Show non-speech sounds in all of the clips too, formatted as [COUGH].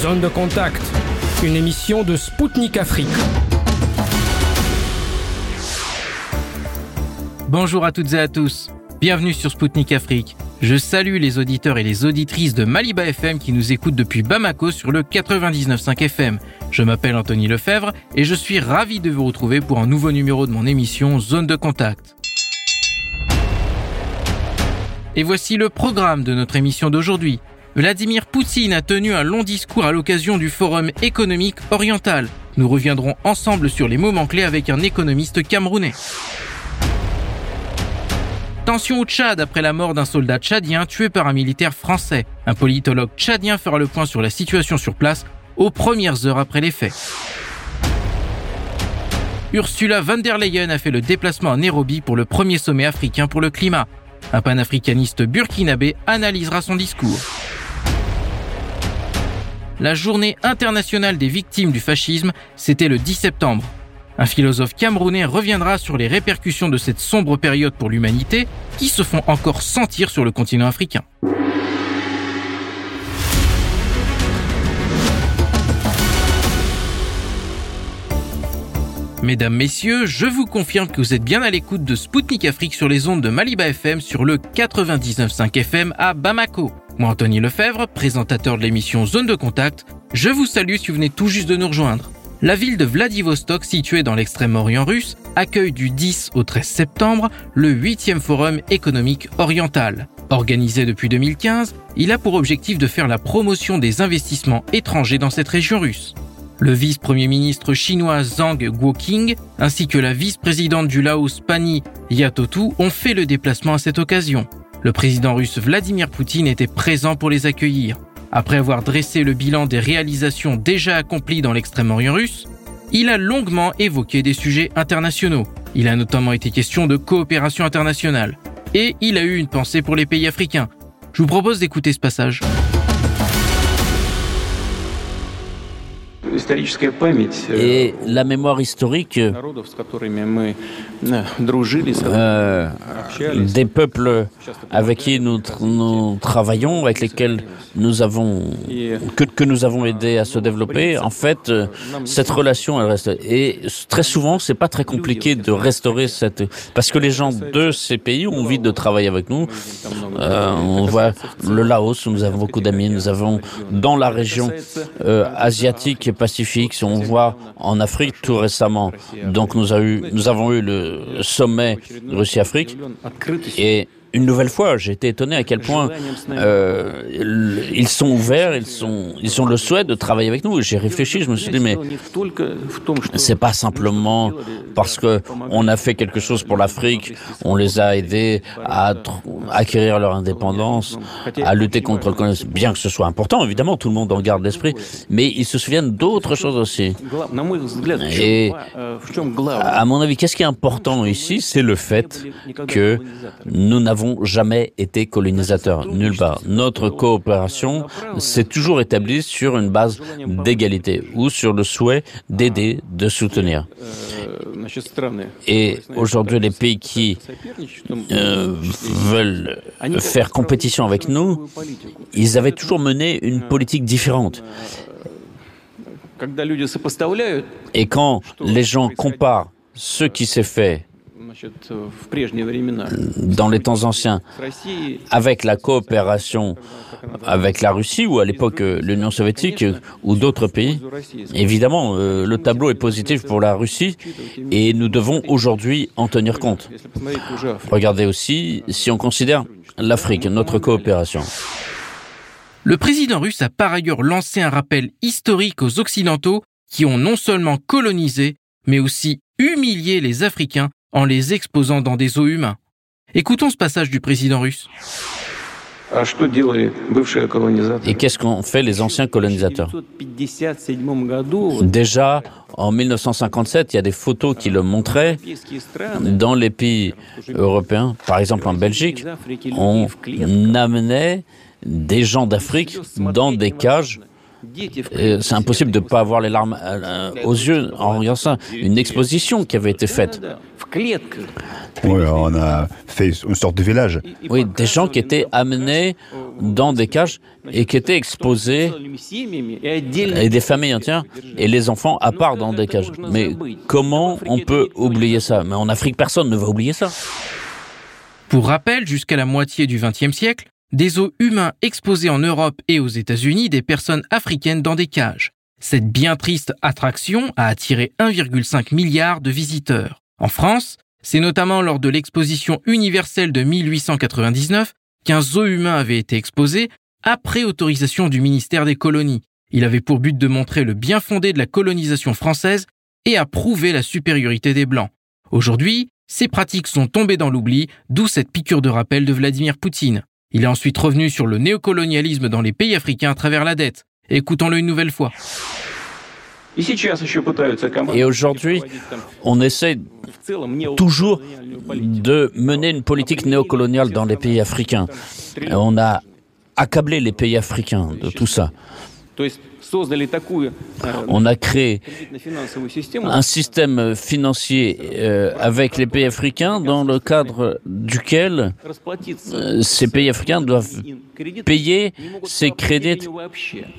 Zone de contact, une émission de Spoutnik Afrique. Bonjour à toutes et à tous. Bienvenue sur Spoutnik Afrique. Je salue les auditeurs et les auditrices de Maliba FM qui nous écoutent depuis Bamako sur le 99.5 FM. Je m'appelle Anthony Lefebvre et je suis ravi de vous retrouver pour un nouveau numéro de mon émission Zone de contact. Et voici le programme de notre émission d'aujourd'hui. Vladimir Poutine a tenu un long discours à l'occasion du Forum économique oriental. Nous reviendrons ensemble sur les moments clés avec un économiste camerounais. Tension au Tchad après la mort d'un soldat tchadien tué par un militaire français. Un politologue tchadien fera le point sur la situation sur place aux premières heures après les faits. Ursula von der Leyen a fait le déplacement à Nairobi pour le premier sommet africain pour le climat. Un panafricaniste burkinabé analysera son discours. La journée internationale des victimes du fascisme, c'était le 10 septembre. Un philosophe camerounais reviendra sur les répercussions de cette sombre période pour l'humanité qui se font encore sentir sur le continent africain. Mesdames, Messieurs, je vous confirme que vous êtes bien à l'écoute de Spoutnik Afrique sur les ondes de Maliba FM sur le 99.5 FM à Bamako. Moi, Anthony Lefebvre, présentateur de l'émission Zone de Contact, je vous salue si vous venez tout juste de nous rejoindre. La ville de Vladivostok, située dans l'extrême-orient russe, accueille du 10 au 13 septembre le 8e Forum économique oriental. Organisé depuis 2015, il a pour objectif de faire la promotion des investissements étrangers dans cette région russe. Le vice-premier ministre chinois Zhang Guoqing ainsi que la vice-présidente du Laos Pani Yatotu ont fait le déplacement à cette occasion. Le président russe Vladimir Poutine était présent pour les accueillir. Après avoir dressé le bilan des réalisations déjà accomplies dans l'extrême-orient russe, il a longuement évoqué des sujets internationaux. Il a notamment été question de coopération internationale. Et il a eu une pensée pour les pays africains. Je vous propose d'écouter ce passage. Et la mémoire historique euh, des peuples avec qui nous, nous, travaillons, avec lesquels nous avons que, que, nous avons aidé à se développer, en fait, euh, cette relation, elle reste. Et très souvent, c'est pas très compliqué de restaurer cette, parce que les gens de ces pays ont envie de travailler avec nous. Euh, on voit le Laos, où nous avons beaucoup d'amis. Nous avons dans la région euh, asiatique et pacifique, si on voit en Afrique tout récemment. Donc nous, a eu, nous avons eu le sommet Russie-Afrique. Et une nouvelle fois, j'ai été étonné à quel point euh, ils sont ouverts, ils sont, ils ont le souhait de travailler avec nous. J'ai réfléchi, je me suis dit mais c'est pas simplement parce que on a fait quelque chose pour l'Afrique, on les a aidés à acquérir leur indépendance, à lutter contre le communisme. Bien que ce soit important, évidemment, tout le monde en garde l'esprit, mais ils se souviennent d'autres choses aussi. Et à mon avis, qu'est-ce qui est important ici, c'est le fait que nous n'avons jamais été colonisateurs, nulle part. Notre coopération s'est toujours établie sur une base d'égalité ou sur le souhait d'aider, de soutenir. Et aujourd'hui, les pays qui euh, veulent faire compétition avec nous, ils avaient toujours mené une politique différente. Et quand les gens comparent ce qui s'est fait dans les temps anciens, avec la coopération avec la Russie ou à l'époque euh, l'Union soviétique ou d'autres pays, évidemment, euh, le tableau est positif pour la Russie et nous devons aujourd'hui en tenir compte. Regardez aussi, si on considère l'Afrique, notre coopération. Le président russe a par ailleurs lancé un rappel historique aux Occidentaux qui ont non seulement colonisé, mais aussi humilié les Africains en les exposant dans des eaux humains. Écoutons ce passage du président russe. Et qu'est-ce qu'ont fait les anciens colonisateurs? Déjà, en 1957, il y a des photos qui le montraient. Dans les pays européens, par exemple en Belgique, on amenait des gens d'Afrique dans des cages c'est impossible de ne pas avoir les larmes euh, aux yeux en regardant ça. Une exposition qui avait été faite. Oui, on a fait une sorte de village. Oui, des gens qui étaient amenés dans des cages et qui étaient exposés, et des familles entières, et les enfants à part dans des cages. Mais comment on peut oublier ça? Mais en Afrique, personne ne va oublier ça. Pour rappel, jusqu'à la moitié du XXe siècle, des os humains exposés en Europe et aux États-Unis des personnes africaines dans des cages. Cette bien triste attraction a attiré 1,5 milliard de visiteurs. En France, c'est notamment lors de l'exposition universelle de 1899 qu'un zoo humain avait été exposé après autorisation du ministère des colonies. Il avait pour but de montrer le bien fondé de la colonisation française et à prouver la supériorité des Blancs. Aujourd'hui, ces pratiques sont tombées dans l'oubli, d'où cette piqûre de rappel de Vladimir Poutine. Il est ensuite revenu sur le néocolonialisme dans les pays africains à travers la dette. Écoutons-le une nouvelle fois. Et aujourd'hui, on essaie toujours de mener une politique néocoloniale dans les pays africains. On a accablé les pays africains de tout ça. On a créé un système financier euh, avec les pays africains dans le cadre duquel euh, ces pays africains doivent payer ces crédits.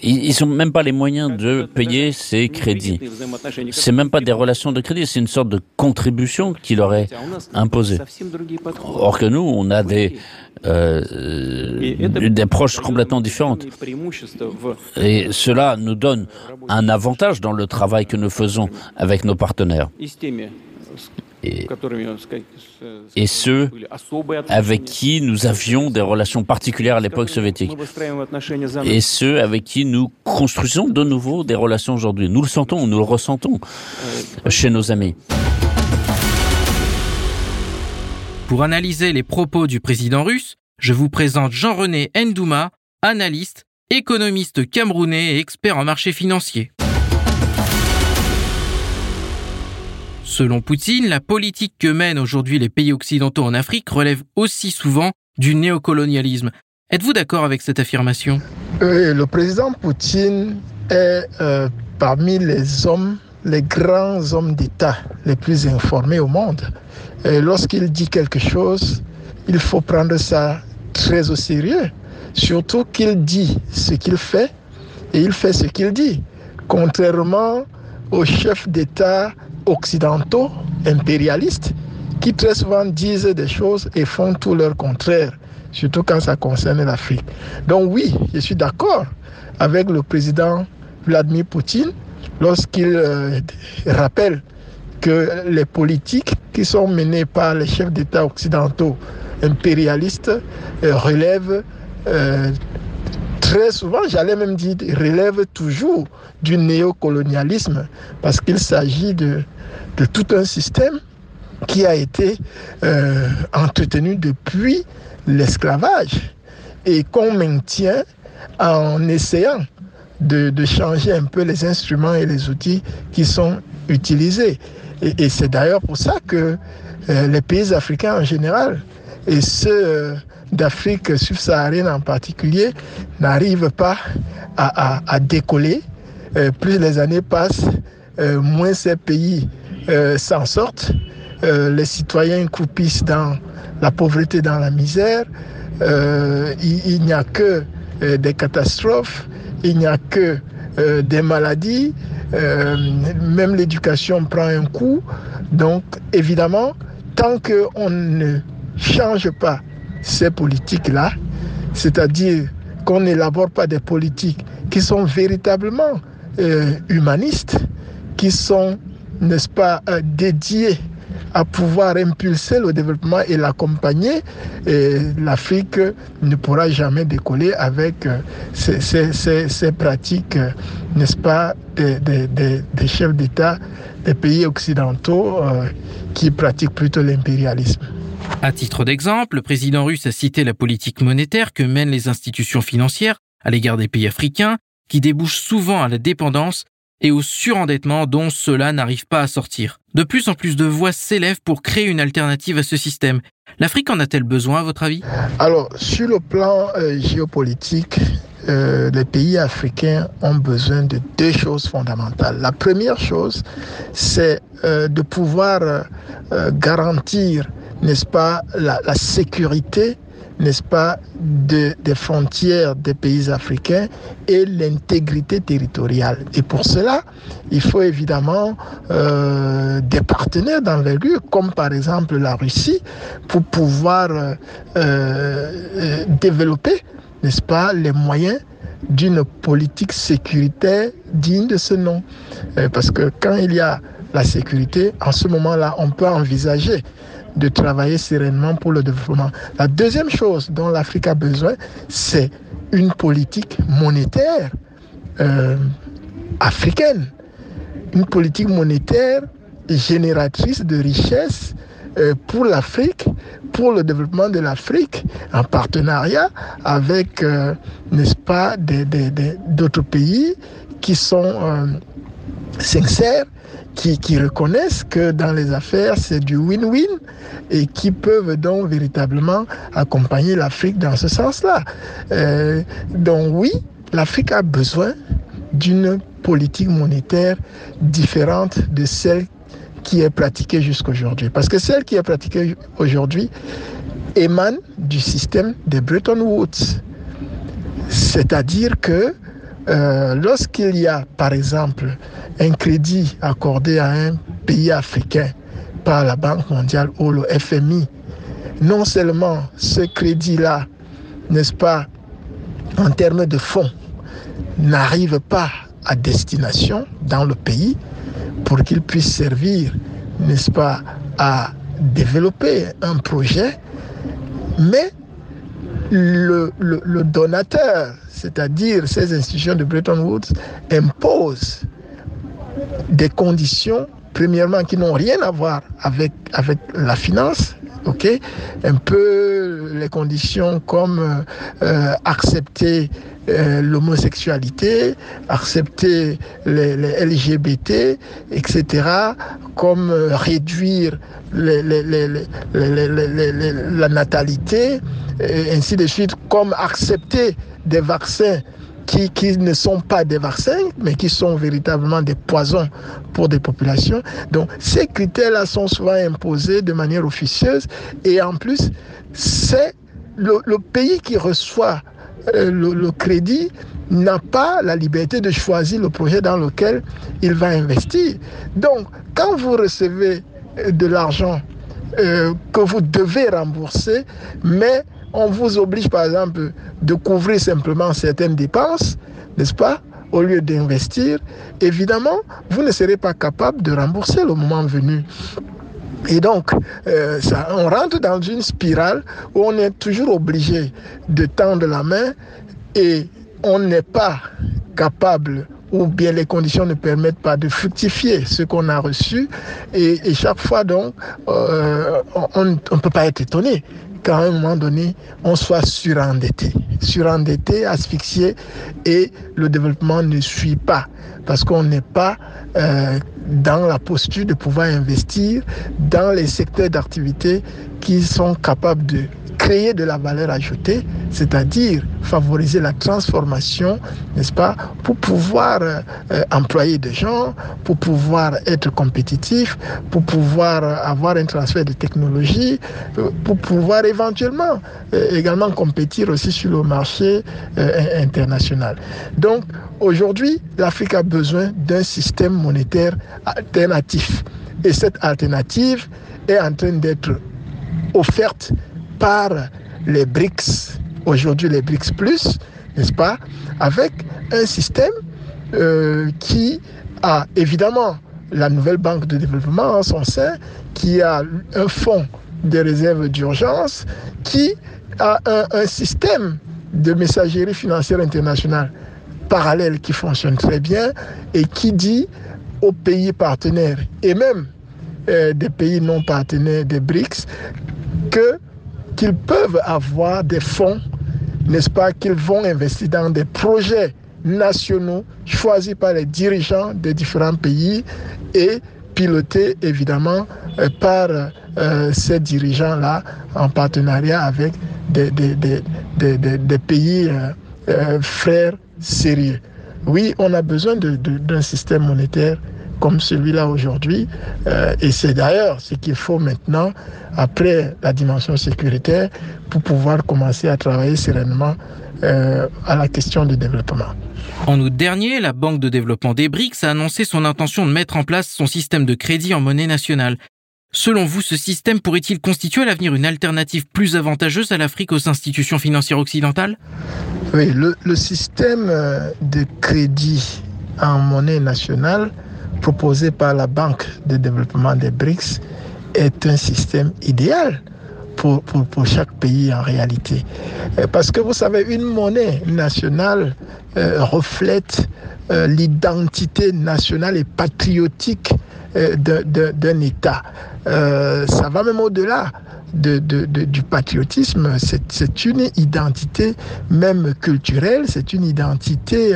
Ils n'ont même pas les moyens de payer ces crédits. C'est même pas des relations de crédit, c'est une sorte de contribution qui leur est imposée. Or que nous, on a des, euh, des approches complètement différentes. Et cela nous donne un avantage dans le travail que nous faisons avec nos partenaires et, ceux avec qui nous avions des relations particulières à l'époque soviétique, et ceux avec qui nous construisons de nouveau des relations aujourd'hui. Nous le sentons, nous le ressentons chez nos amis. Pour analyser les propos du président russe, je vous présente Jean-René Ndouma, analyste, économiste camerounais et expert en marché financier. Selon Poutine, la politique que mènent aujourd'hui les pays occidentaux en Afrique relève aussi souvent du néocolonialisme. Êtes-vous d'accord avec cette affirmation? Le président Poutine est euh, parmi les hommes, les grands hommes d'État les plus informés au monde. Lorsqu'il dit quelque chose, il faut prendre ça très au sérieux. Surtout qu'il dit ce qu'il fait et il fait ce qu'il dit. Contrairement aux chefs d'État occidentaux, impérialistes, qui très souvent disent des choses et font tout leur contraire, surtout quand ça concerne l'Afrique. Donc oui, je suis d'accord avec le président Vladimir Poutine lorsqu'il euh, rappelle que les politiques qui sont menées par les chefs d'État occidentaux impérialistes euh, relèvent euh, très souvent, j'allais même dire, relèvent toujours du néocolonialisme, parce qu'il s'agit de, tout un système qui a été euh, entretenu depuis l'esclavage et qu'on maintient en essayant de, changer un peu les instruments et les outils qui sont utilisés. Et, c'est d'ailleurs pour ça que euh, les pays africains en général, et ceux d'Afrique subsaharienne en particulier, n'arrivent pas à, à, à décoller euh, plus les années passent, euh, moins ces pays euh, s'en sortent. les citoyens croupissent dans la pauvreté, dans la misère. il, il n'y a que des catastrophes, il n'y a que des maladies, même l'éducation prend un coup. Donc, évidemment, tant qu'on ne change pas ces politiques-là, c'est-à-dire qu'on n'élabore pas des politiques qui sont véritablement euh, humanistes qui sont, n'est-ce pas, euh, dédiés à pouvoir impulser le développement et l'accompagner. L'Afrique ne pourra jamais décoller avec euh, ces, ces, ces, ces pratiques, euh, n'est-ce pas, des, des, des, chefs d'État des pays occidentaux qui pratiquent plutôt l'impérialisme. À titre d'exemple, le président russe a cité la politique monétaire que mènent les institutions financières à l'égard des pays africains qui débouche souvent à la dépendance et au surendettement dont cela n'arrive pas à sortir. De plus en plus de voix s'élèvent pour créer une alternative à ce système. L'Afrique en a-t-elle besoin à votre avis? Alors, sur le plan euh, géopolitique, euh, les pays africains ont besoin de deux choses fondamentales. La première chose, c'est euh, de pouvoir garantir, n'est-ce pas, la, sécurité n'est-ce pas, de, des frontières des pays africains et l'intégrité territoriale. Et pour cela, il faut évidemment euh, des partenaires d'envergure, comme par exemple la Russie, pour pouvoir euh, euh, développer, n'est-ce pas, les moyens d'une politique sécuritaire digne de ce nom. Parce que quand il y a la sécurité, en ce moment-là, on peut envisager de travailler sereinement pour le développement. La deuxième chose dont l'Afrique a besoin, c'est une politique monétaire euh, africaine, une politique monétaire génératrice de richesse euh, pour l'Afrique, pour le développement de l'Afrique, en partenariat avec, euh, n'est-ce pas, d'autres pays qui sont sincères qui, reconnaissent que dans les affaires, c'est du win-win et qui peuvent donc véritablement accompagner l'Afrique dans ce sens-là. Euh, donc oui, l'Afrique a besoin d'une politique monétaire différente de celle qui est pratiquée jusqu'aujourd'hui. Parce que celle qui est pratiquée aujourd'hui émane du système de Bretton Woods. C'est-à-dire que euh, lorsqu'il y a, par exemple, un crédit accordé à un pays africain par la Banque mondiale ou le FMI, non seulement ce crédit-là, n'est-ce pas, en termes de fonds, n'arrive pas à destination dans le pays pour qu'il puisse servir, n'est-ce pas, à développer un projet, mais le, donateur, c'est-à-dire ces institutions de Bretton Woods, imposent des conditions, premièrement, qui n'ont rien à voir avec, avec la finance, ok? Un peu les conditions comme euh, accepter euh, l'homosexualité, accepter les, LGBT, etc., comme euh, réduire la natalité, et ainsi de suite, comme accepter des vaccins qui, qui, ne sont pas des vaccins, mais qui sont véritablement des poisons pour des populations. Donc ces critères-là sont souvent imposés de manière officieuse et en plus, c'est le, le, pays qui reçoit euh, le, le crédit n'a pas la liberté de choisir le projet dans lequel il va investir. Donc, quand vous recevez de l'argent euh, que vous devez rembourser, mais on vous oblige par exemple de couvrir simplement certaines dépenses, n'est-ce pas au lieu d'investir, évidemment, vous ne serez pas capable de rembourser le moment venu. Et donc, euh, on rentre dans une spirale où on est toujours obligé de tendre la main et on n'est pas capable ou bien les conditions ne permettent pas de fructifier ce qu'on a reçu. Et, chaque fois, donc, euh, on ne peut pas être étonné qu'à un moment donné, on soit surendetté, surendetté, asphyxié, et le développement ne suit pas, parce qu'on n'est pas euh, dans la posture de pouvoir investir dans les secteurs d'activité qui sont capables de créer de la valeur ajoutée, c'est-à-dire favoriser la transformation, n'est-ce pas, pour pouvoir euh, employer des gens, pour pouvoir être compétitif, pour pouvoir avoir un transfert de technologie, pour pouvoir éventuellement euh, également compétir aussi sur le marché euh, international. Donc aujourd'hui, l'Afrique a besoin d'un système monétaire alternatif. Et cette alternative est en train d'être offerte par les BRICS, aujourd'hui les BRICS Plus, n'est-ce pas, avec un système euh, qui a évidemment la nouvelle banque de développement en son sein, qui a un fonds de réserve d'urgence, qui a un, système de messagerie financière internationale parallèle qui fonctionne très bien et qui dit aux pays partenaires et même euh, des pays non partenaires des BRICS que qu'ils peuvent avoir des fonds, n'est-ce pas, qu'ils vont investir dans des projets nationaux choisis par les dirigeants des différents pays et pilotés évidemment euh, par euh, ces dirigeants-là en partenariat avec des, pays euh, frères sérieux. Oui, on a besoin d'un système monétaire comme celui-là aujourd'hui. Euh, et c'est d'ailleurs ce qu'il faut maintenant, après la dimension sécuritaire, pour pouvoir commencer à travailler sereinement euh, à la question du développement. En août dernier, la Banque de développement des BRICS a annoncé son intention de mettre en place son système de crédit en monnaie nationale. Selon vous, ce système pourrait-il constituer à l'avenir une alternative plus avantageuse à l'Afrique aux institutions financières occidentales? Oui, le, le système euh, de crédit en monnaie nationale proposé par la Banque de développement des BRICS est un système idéal pour, chaque pays en réalité. Euh, parce que vous savez, une monnaie nationale euh, reflète euh, l'identité nationale et patriotique euh, d'un État. Euh, ça va même au-delà de, de, de, du patriotisme. C'est une identité même culturelle, c'est une identité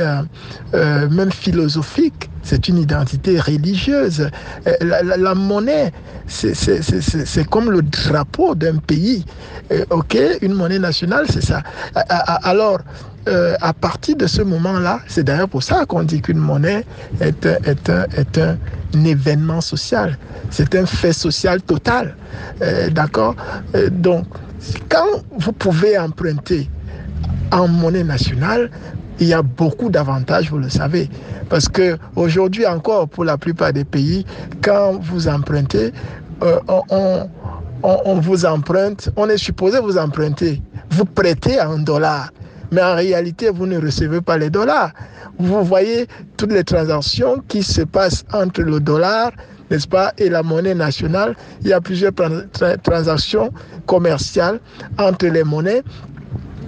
même philosophique, c'est une identité religieuse. La, la, monnaie, c'est comme le drapeau d'un pays. Ok, une monnaie nationale, c'est ça. Alors, euh, à partir de ce moment-là, c'est d'ailleurs pour ça qu'on dit qu'une monnaie est, est, un, est un événement social. C'est un fait social total. Euh, D'accord? Euh, Donc, quand vous pouvez emprunter en monnaie nationale, il y a beaucoup d'avantages, vous le savez. Parce que aujourd'hui encore, pour la plupart des pays, quand vous empruntez, on, on, on, vous emprunte, on est supposé vous emprunter. Vous prêtez en dollars mais en réalité, vous ne recevez pas les dollars. Vous voyez toutes les transactions qui se passent entre le dollar, n'est-ce pas, et la monnaie nationale. Il y a plusieurs tra transactions commerciales entre les monnaies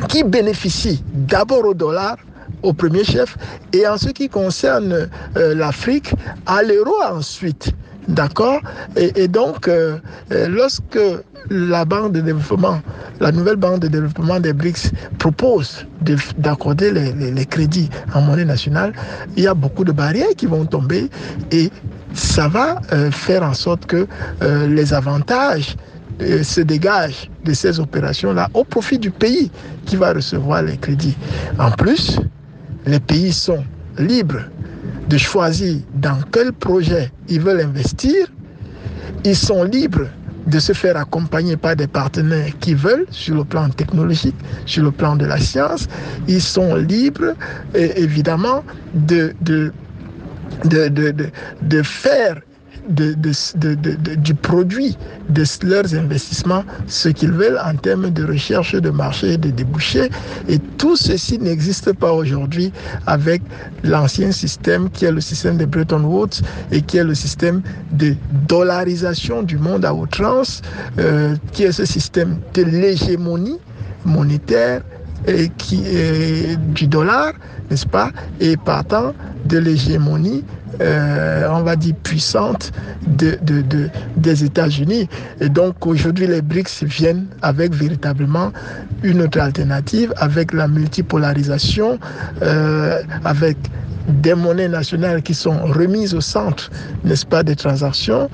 qui bénéficient d'abord au dollar, au premier chef, et en ce qui concerne euh, l'Afrique, à l'euro ensuite. D'accord et, donc, euh, lorsque la banque de développement, la nouvelle banque de développement des BRICS propose d'accorder les, les, crédits en monnaie nationale, il y a beaucoup de barrières qui vont tomber et ça va euh, faire en sorte que euh, les avantages euh, se dégagent de ces opérations-là au profit du pays qui va recevoir les crédits. En plus, les pays sont libres de choisir dans quel projet ils veulent investir. Ils sont libres de se faire accompagner par des partenaires qui veulent sur le plan technologique, sur le plan de la science. Ils sont libres, et évidemment, de, de, de, de, de faire de, du produit de leurs investissements ce qu'ils veulent en termes de recherche de marché de débouchés. Et tout ceci n'existe pas aujourd'hui avec l'ancien système qui est le système de Bretton Woods et qui est le système de dollarisation du monde à outrance, euh, qui est ce système de l'hégémonie monétaire qui du dollar, n'est-ce pas, et partant de l'hégémonie euh, on va dire, puissante de, de, de des États-Unis. Et donc aujourd'hui, les BRICS viennent avec véritablement une autre alternative, avec la multipolarisation, euh, avec des monnaies nationales qui sont remises au centre, n'est-ce pas, des transactions,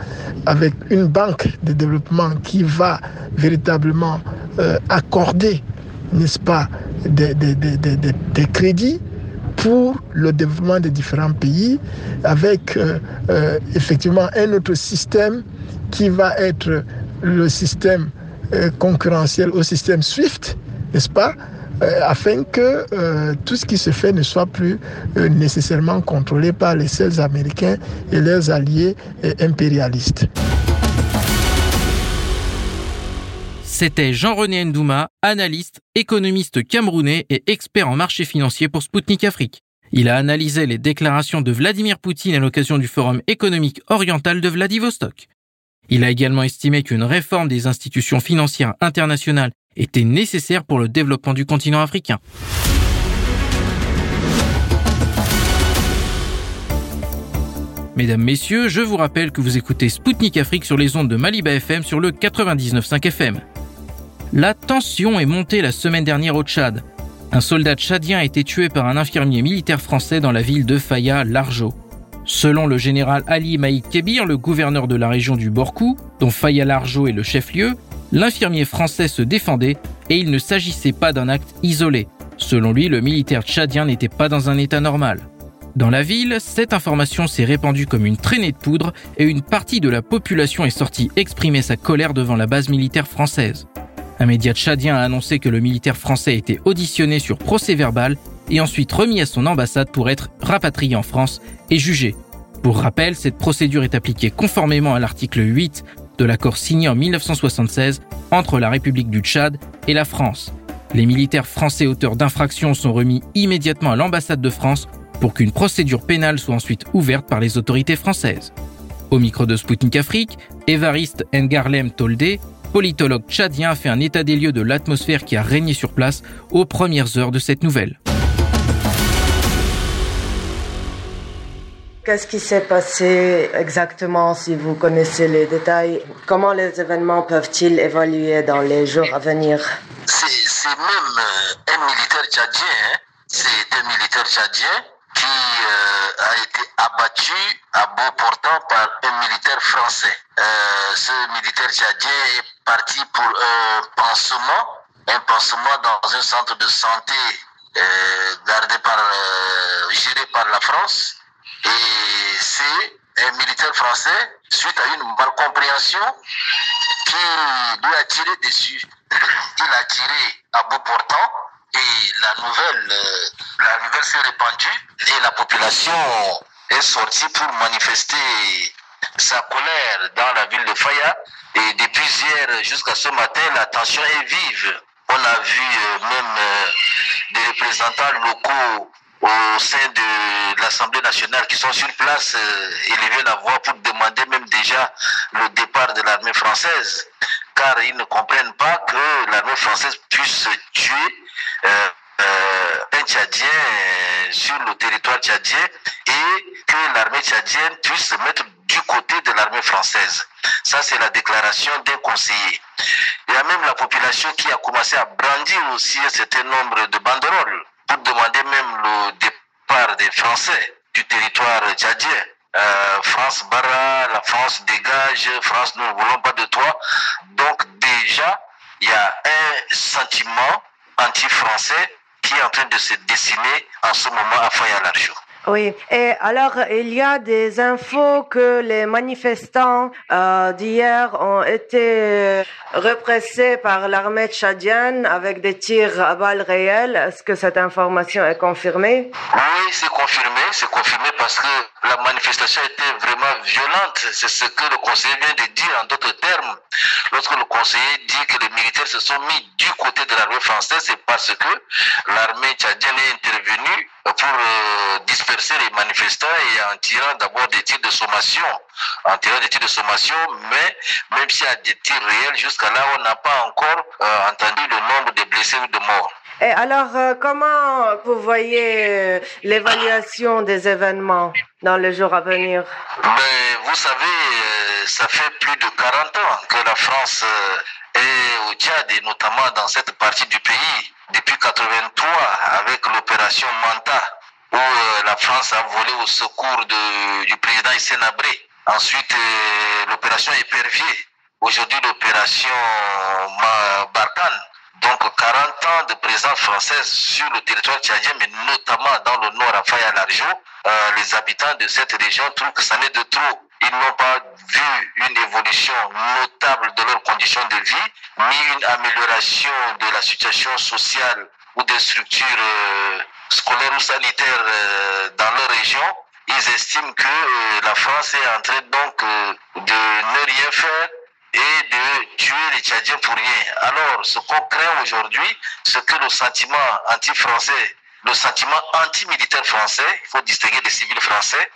avec une banque de développement qui va véritablement euh, accorder, n'est-ce pas, des, des, des, des crédits pour le développement des différents pays avec euh, euh, effectivement un autre système qui va être le système euh, concurrentiel au système SWIFT, n'est-ce pas afin que tout ce qui se fait ne soit plus nécessairement contrôlé par les seuls Américains et leurs alliés impérialistes. C'était Jean-René Ndouma, analyste, économiste camerounais et expert en marché financier pour Spoutnik Afrique. Il a analysé les déclarations de Vladimir Poutine à l'occasion du Forum économique oriental de Vladivostok. Il a également estimé qu'une réforme des institutions financières internationales était nécessaire pour le développement du continent africain. Mesdames, Messieurs, je vous rappelle que vous écoutez Spoutnik Afrique sur les ondes de Maliba FM sur le 99.5 FM. La tension est montée la semaine dernière au Tchad. Un soldat tchadien a été tué par un infirmier militaire français dans la ville de Faya, Larjo. Selon le général Ali Maïk Kebir, le gouverneur de la région du Borkou, dont Faya Larjo est le chef-lieu, l'infirmier français se défendait et il ne s'agissait pas d'un acte isolé. Selon lui, le militaire tchadien n'était pas dans un état normal. Dans la ville, cette information s'est répandue comme une traînée de poudre et une partie de la population est sortie exprimer sa colère devant la base militaire française. Un média tchadien a annoncé que le militaire français été auditionné sur procès verbal et ensuite remis à son ambassade pour être rapatrié en France et jugé. Pour rappel, cette procédure est appliquée conformément à l'article 8 de l'accord signé en 1976 entre la République du Tchad et la France. Les militaires français auteurs d'infractions sont remis immédiatement à l'ambassade de France pour qu'une procédure pénale soit ensuite ouverte par les autorités françaises. Au micro de Sputnik Afrique, Evariste Ngarlem Tolde, politologue tchadien, a fait un état des lieux de l'atmosphère qui a régné sur place aux premières heures de cette nouvelle. Qu'est-ce qui s'est passé exactement si vous connaissez les détails? Comment les événements peuvent-ils évoluer dans les jours à venir? C'est même euh, un militaire tchadien, hein. c'est un militaire tchadien qui euh, a été abattu à bout portant par un militaire français. Euh, ce militaire tchadien est parti pour un pansement, un pansement dans un centre de santé gardé par, géré par la France. Et c'est un militaire français, suite à une malcompréhension, qui lui a tiré dessus. [COUGHS] Il a tiré à bout portant et la nouvelle, euh, la nouvelle s'est répandue et la population est sortie pour manifester sa colère dans la ville de Faya. Et depuis hier jusqu'à ce matin, la tension est vive. On a vu euh, même euh, des représentants locaux au sein de l'Assemblée nationale qui sont sur place élever la voix pour demander même déjà le départ de l'armée française, car ils ne comprennent pas que l'armée française puisse tuer un Tchadien sur le territoire tchadien et que l'armée tchadienne puisse se mettre du côté de l'armée française. Ça, c'est la déclaration d'un conseiller. Il y a même la population qui a commencé à brandir aussi un certain nombre de banderoles pour demander même le départ des Français du territoire tchadien. Euh, France Barra, la France dégage, France nous ne voulons pas de toi. Donc déjà, il y a un sentiment anti-français qui est en train de se dessiner en ce moment à Faya-Largeau. Oui, et alors il y a des infos que les manifestants euh, d'hier ont été repressés par l'armée tchadienne avec des tirs à balles réelles. Est-ce que cette information est confirmée? Oui, c'est confirmé, c'est confirmé parce que la manifestation était vraiment violente. C'est ce que le conseiller vient de dire en d'autres termes. Lorsque le conseiller dit que les militaires se sont mis du côté de l'armée française, c'est parce que l'armée tchadienne est intervenue pour euh, disperser les manifestants et en tirant d'abord des tirs de sommation, en tirant des tirs de sommation, mais même s'il y a des tirs réels, jusqu'à là, on n'a pas encore euh, entendu le nombre de blessés ou de morts. Et alors, euh, comment vous voyez l'évaluation des événements dans les jours à venir? Mais Vous savez, ça fait plus de 40 ans que la France est au Tchad et notamment dans cette partie du pays depuis 83 avec l'opération Manta où euh, la France a volé au secours de, du président Hissène Abré. Ensuite, euh, l'opération Épervier. Aujourd'hui, l'opération Barkhane. Donc 40 ans de présence française sur le territoire tchadien, mais notamment dans le nord à Faya Larjo. Euh, les habitants de cette région trouvent que ça n'est de trop. Ils n'ont pas vu une évolution notable de leurs conditions de vie, ni une amélioration de la situation sociale ou des structures euh, scolaires ou sanitaires euh, dans leur région. Ils estiment que euh, la France est en train donc de ne rien faire et de tuer les Tchadiens pour rien. Alors, ce qu'on craint aujourd'hui, c'est que le sentiment anti-français le sentiment anti-militaire français, il faut distinguer les civils français,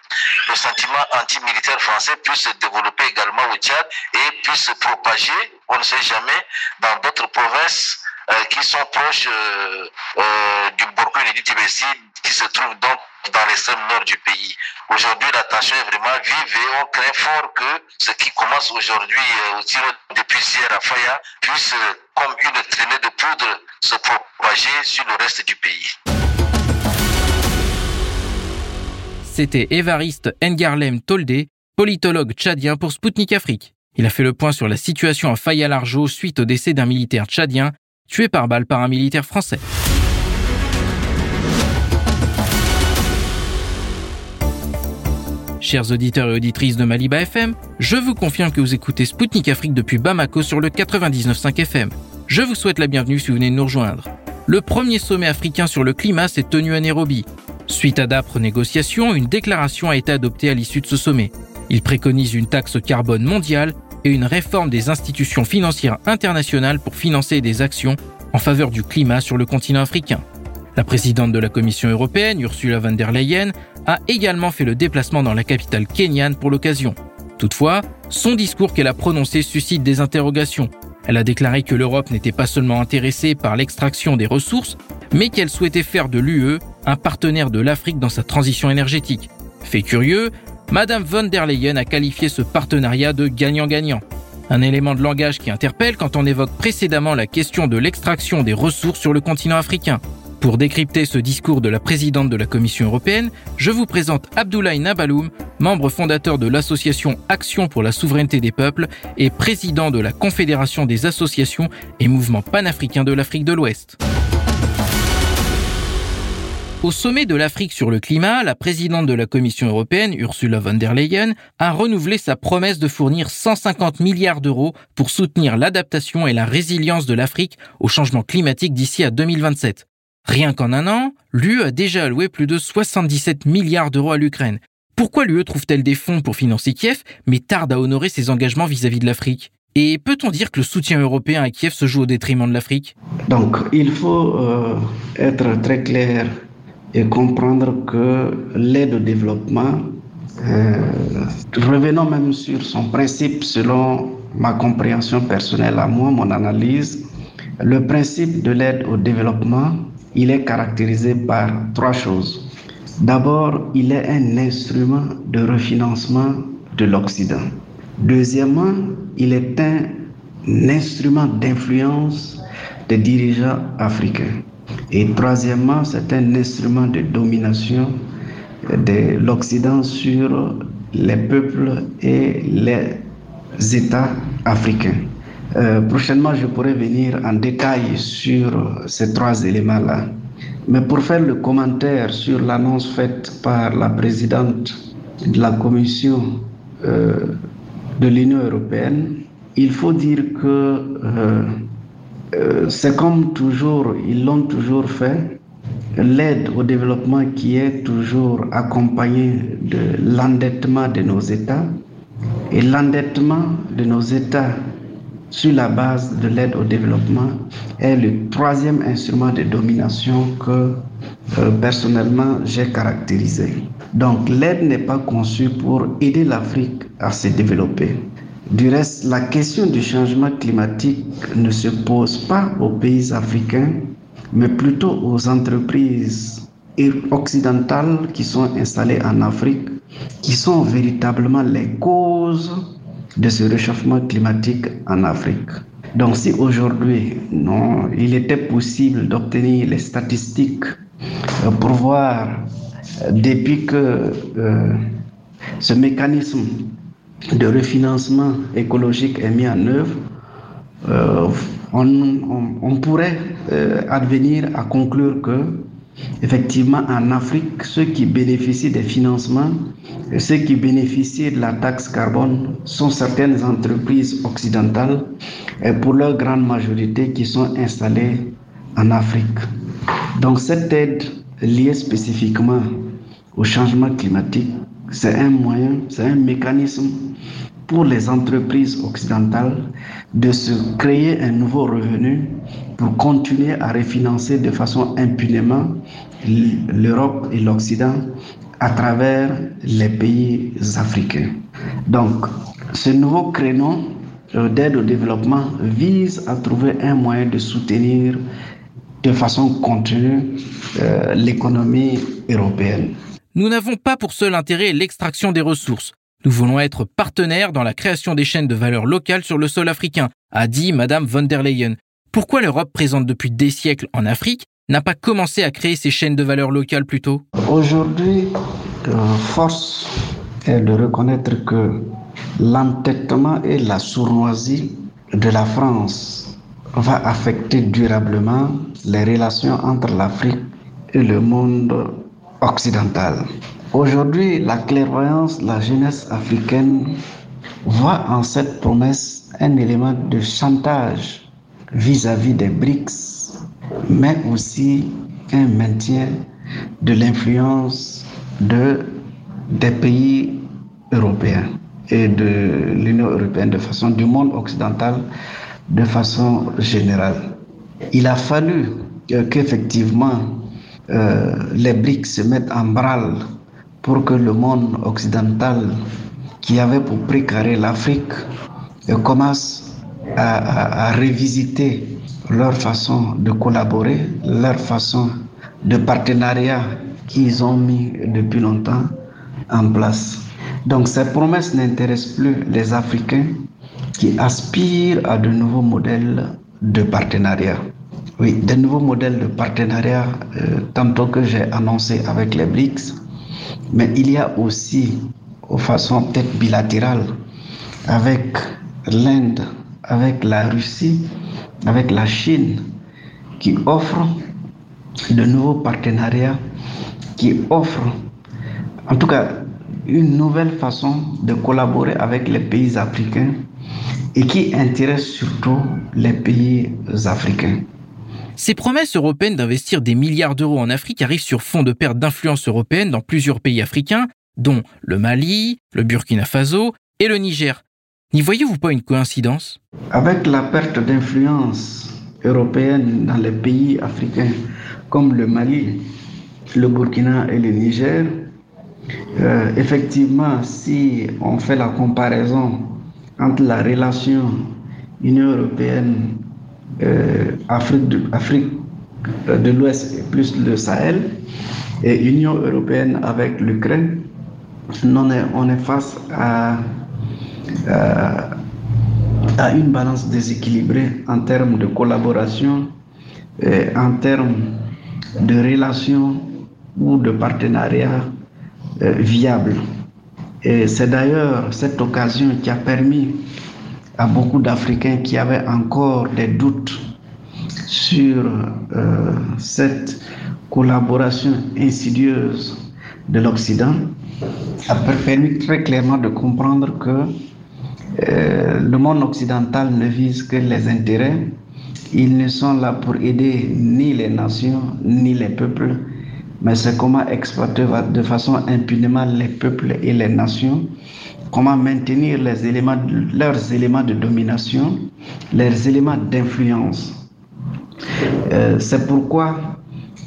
le sentiment anti-militaire français puisse se développer également au Tchad et puisse se propager, on ne sait jamais, dans d'autres provinces euh, qui sont proches euh, euh, du Burkina et du Tibet, qui se trouvent donc dans l'extrême nord du pays. Aujourd'hui, la tension est vraiment vive et on craint fort que ce qui commence aujourd'hui au tir depuis hier à Faya puisse, comme une traînée de poudre, se propager sur le reste du pays. C'était Évariste Ngarlem Toldé, politologue tchadien pour Spoutnik Afrique. Il a fait le point sur la situation à Faya-Largeau suite au décès d'un militaire tchadien tué par balle par un militaire français. Chers auditeurs et auditrices de Maliba FM, je vous confirme que vous écoutez Spoutnik Afrique depuis Bamako sur le 99.5 FM. Je vous souhaite la bienvenue si vous venez de nous rejoindre. Le premier sommet africain sur le climat s'est tenu à Nairobi. Suite à d'âpres négociations, une déclaration a été adoptée à l'issue de ce sommet. Il préconise une taxe carbone mondiale et une réforme des institutions financières internationales pour financer des actions en faveur du climat sur le continent africain. La présidente de la Commission européenne, Ursula von der Leyen, a également fait le déplacement dans la capitale kenyane pour l'occasion. Toutefois, son discours qu'elle a prononcé suscite des interrogations. Elle a déclaré que l'Europe n'était pas seulement intéressée par l'extraction des ressources, mais qu'elle souhaitait faire de l'UE un partenaire de l'Afrique dans sa transition énergétique. Fait curieux, Madame von der Leyen a qualifié ce partenariat de gagnant-gagnant. Un élément de langage qui interpelle quand on évoque précédemment la question de l'extraction des ressources sur le continent africain. Pour décrypter ce discours de la présidente de la Commission européenne, je vous présente Abdoulaye Nabaloum, membre fondateur de l'association Action pour la souveraineté des peuples et président de la Confédération des associations et mouvements panafricains de l'Afrique de l'Ouest. Au sommet de l'Afrique sur le climat, la présidente de la Commission européenne, Ursula von der Leyen, a renouvelé sa promesse de fournir 150 milliards d'euros pour soutenir l'adaptation et la résilience de l'Afrique au changement climatique d'ici à 2027. Rien qu'en un an, l'UE a déjà alloué plus de 77 milliards d'euros à l'Ukraine. Pourquoi l'UE trouve-t-elle des fonds pour financer Kiev, mais tarde à honorer ses engagements vis-à-vis de l'Afrique? Et peut-on dire que le soutien européen à Kiev se joue au détriment de l'Afrique? Donc, il faut euh, être très clair et comprendre que l'aide au développement, euh, revenons même sur son principe selon ma compréhension personnelle à moi, mon analyse, le principe de l'aide au développement il est caractérisé par trois choses. D'abord, il est un instrument de refinancement de l'Occident. Deuxièmement, il est un instrument d'influence des dirigeants africains. Et troisièmement, c'est un instrument de domination de l'Occident sur les peuples et les États africains. Euh, prochainement, je pourrai venir en détail sur ces trois éléments-là. Mais pour faire le commentaire sur l'annonce faite par la présidente de la Commission euh, de l'Union européenne, il faut dire que euh, c'est comme toujours, ils l'ont toujours fait, l'aide au développement qui est toujours accompagnée de l'endettement de nos États. Et l'endettement de nos États sur la base de l'aide au développement est le troisième instrument de domination que euh, personnellement j'ai caractérisé. Donc l'aide n'est pas conçue pour aider l'Afrique à se développer. Du reste, la question du changement climatique ne se pose pas aux pays africains, mais plutôt aux entreprises occidentales qui sont installées en Afrique, qui sont véritablement les causes de ce réchauffement climatique en Afrique. Donc si aujourd'hui, non, il était possible d'obtenir les statistiques euh, pour voir, euh, depuis que euh, ce mécanisme de refinancement écologique est mis en œuvre, on, pourrait advenir à conclure que Effectivement, en Afrique, ceux qui bénéficient des financements, ceux qui bénéficient de la taxe carbone sont certaines entreprises occidentales, et pour leur grande majorité qui sont installées en Afrique. Donc cette aide liée spécifiquement au changement climatique, c'est un moyen, c'est un mécanisme pour les entreprises occidentales de se créer un nouveau revenu pour continuer à refinancer de façon impunément l'Europe et l'Occident à travers les pays africains. Donc, ce nouveau créneau euh, d'aide au développement vise à trouver un moyen de soutenir de façon continue euh, l'économie européenne. Nous n'avons pas pour seul intérêt l'extraction des ressources. Nous voulons être partenaires dans la création des chaînes de valeur locales sur le sol africain, a dit Madame von der Leyen. Pourquoi l'Europe, présente depuis des siècles en Afrique, n'a pas commencé à créer ces chaînes de valeur locales plus tôt? Aujourd'hui, force est de reconnaître que l'entêtement et la sournoisie de la France va affecter durablement les relations entre l'Afrique et le monde occidental. Aujourd'hui, la clairvoyance, la jeunesse africaine voit en cette promesse un élément de chantage vis-à-vis des BRICS, mais aussi un maintien de l'influence de, des pays européens et de l'Union européenne de façon du monde occidental de façon générale. Il a fallu qu'effectivement euh, les BRICS se mettent en branle pour que le monde occidental qui avait pour précarer l'Afrique commence à, à, révisiter leur façon de collaborer, leur façon de partenariat qu'ils ont mis depuis longtemps en place. Donc ces promesses n'intéressent plus les Africains qui aspirent à de nouveaux modèles de partenariat. Oui, de nouveaux modèles de partenariat, euh, tantôt que j'ai annoncé avec les BRICS, mais il y a aussi, aux façons peut-être bilatérales, avec l'Inde, avec la Russie, avec la Chine, qui offrent de nouveaux partenariats, qui offrent, en tout cas, une nouvelle façon de collaborer avec les pays africains et qui intéresse surtout les pays africains. Ces promesses européennes d'investir des milliards d'euros en Afrique arrivent sur fond de perte d'influence européenne dans plusieurs pays africains, dont le Mali, le Burkina Faso et le Niger. N'y voyez-vous pas une coïncidence? Avec la perte d'influence européenne dans les pays africains comme le Mali, le Burkina et le Niger, euh, effectivement, si on fait la comparaison entre la relation Union européenne Afrique de, Afrique de l'Ouest plus le Sahel et Union européenne avec l'Ukraine, on est, face à, une balance déséquilibrée en termes de collaboration, et en termes de relations ou de partenariat euh, viable. Et c'est d'ailleurs cette occasion qui a permis à beaucoup d'Africains qui avaient encore des doutes sur euh, cette collaboration insidieuse de l'Occident, a permis très clairement de comprendre que euh, le monde occidental ne vise que les intérêts. Ils ne sont là pour aider ni les nations ni les peuples, mais c'est comment exploiter de façon impunément les peuples et les nations, comment maintenir leurs éléments de domination, leurs éléments d'influence. Euh, c'est pourquoi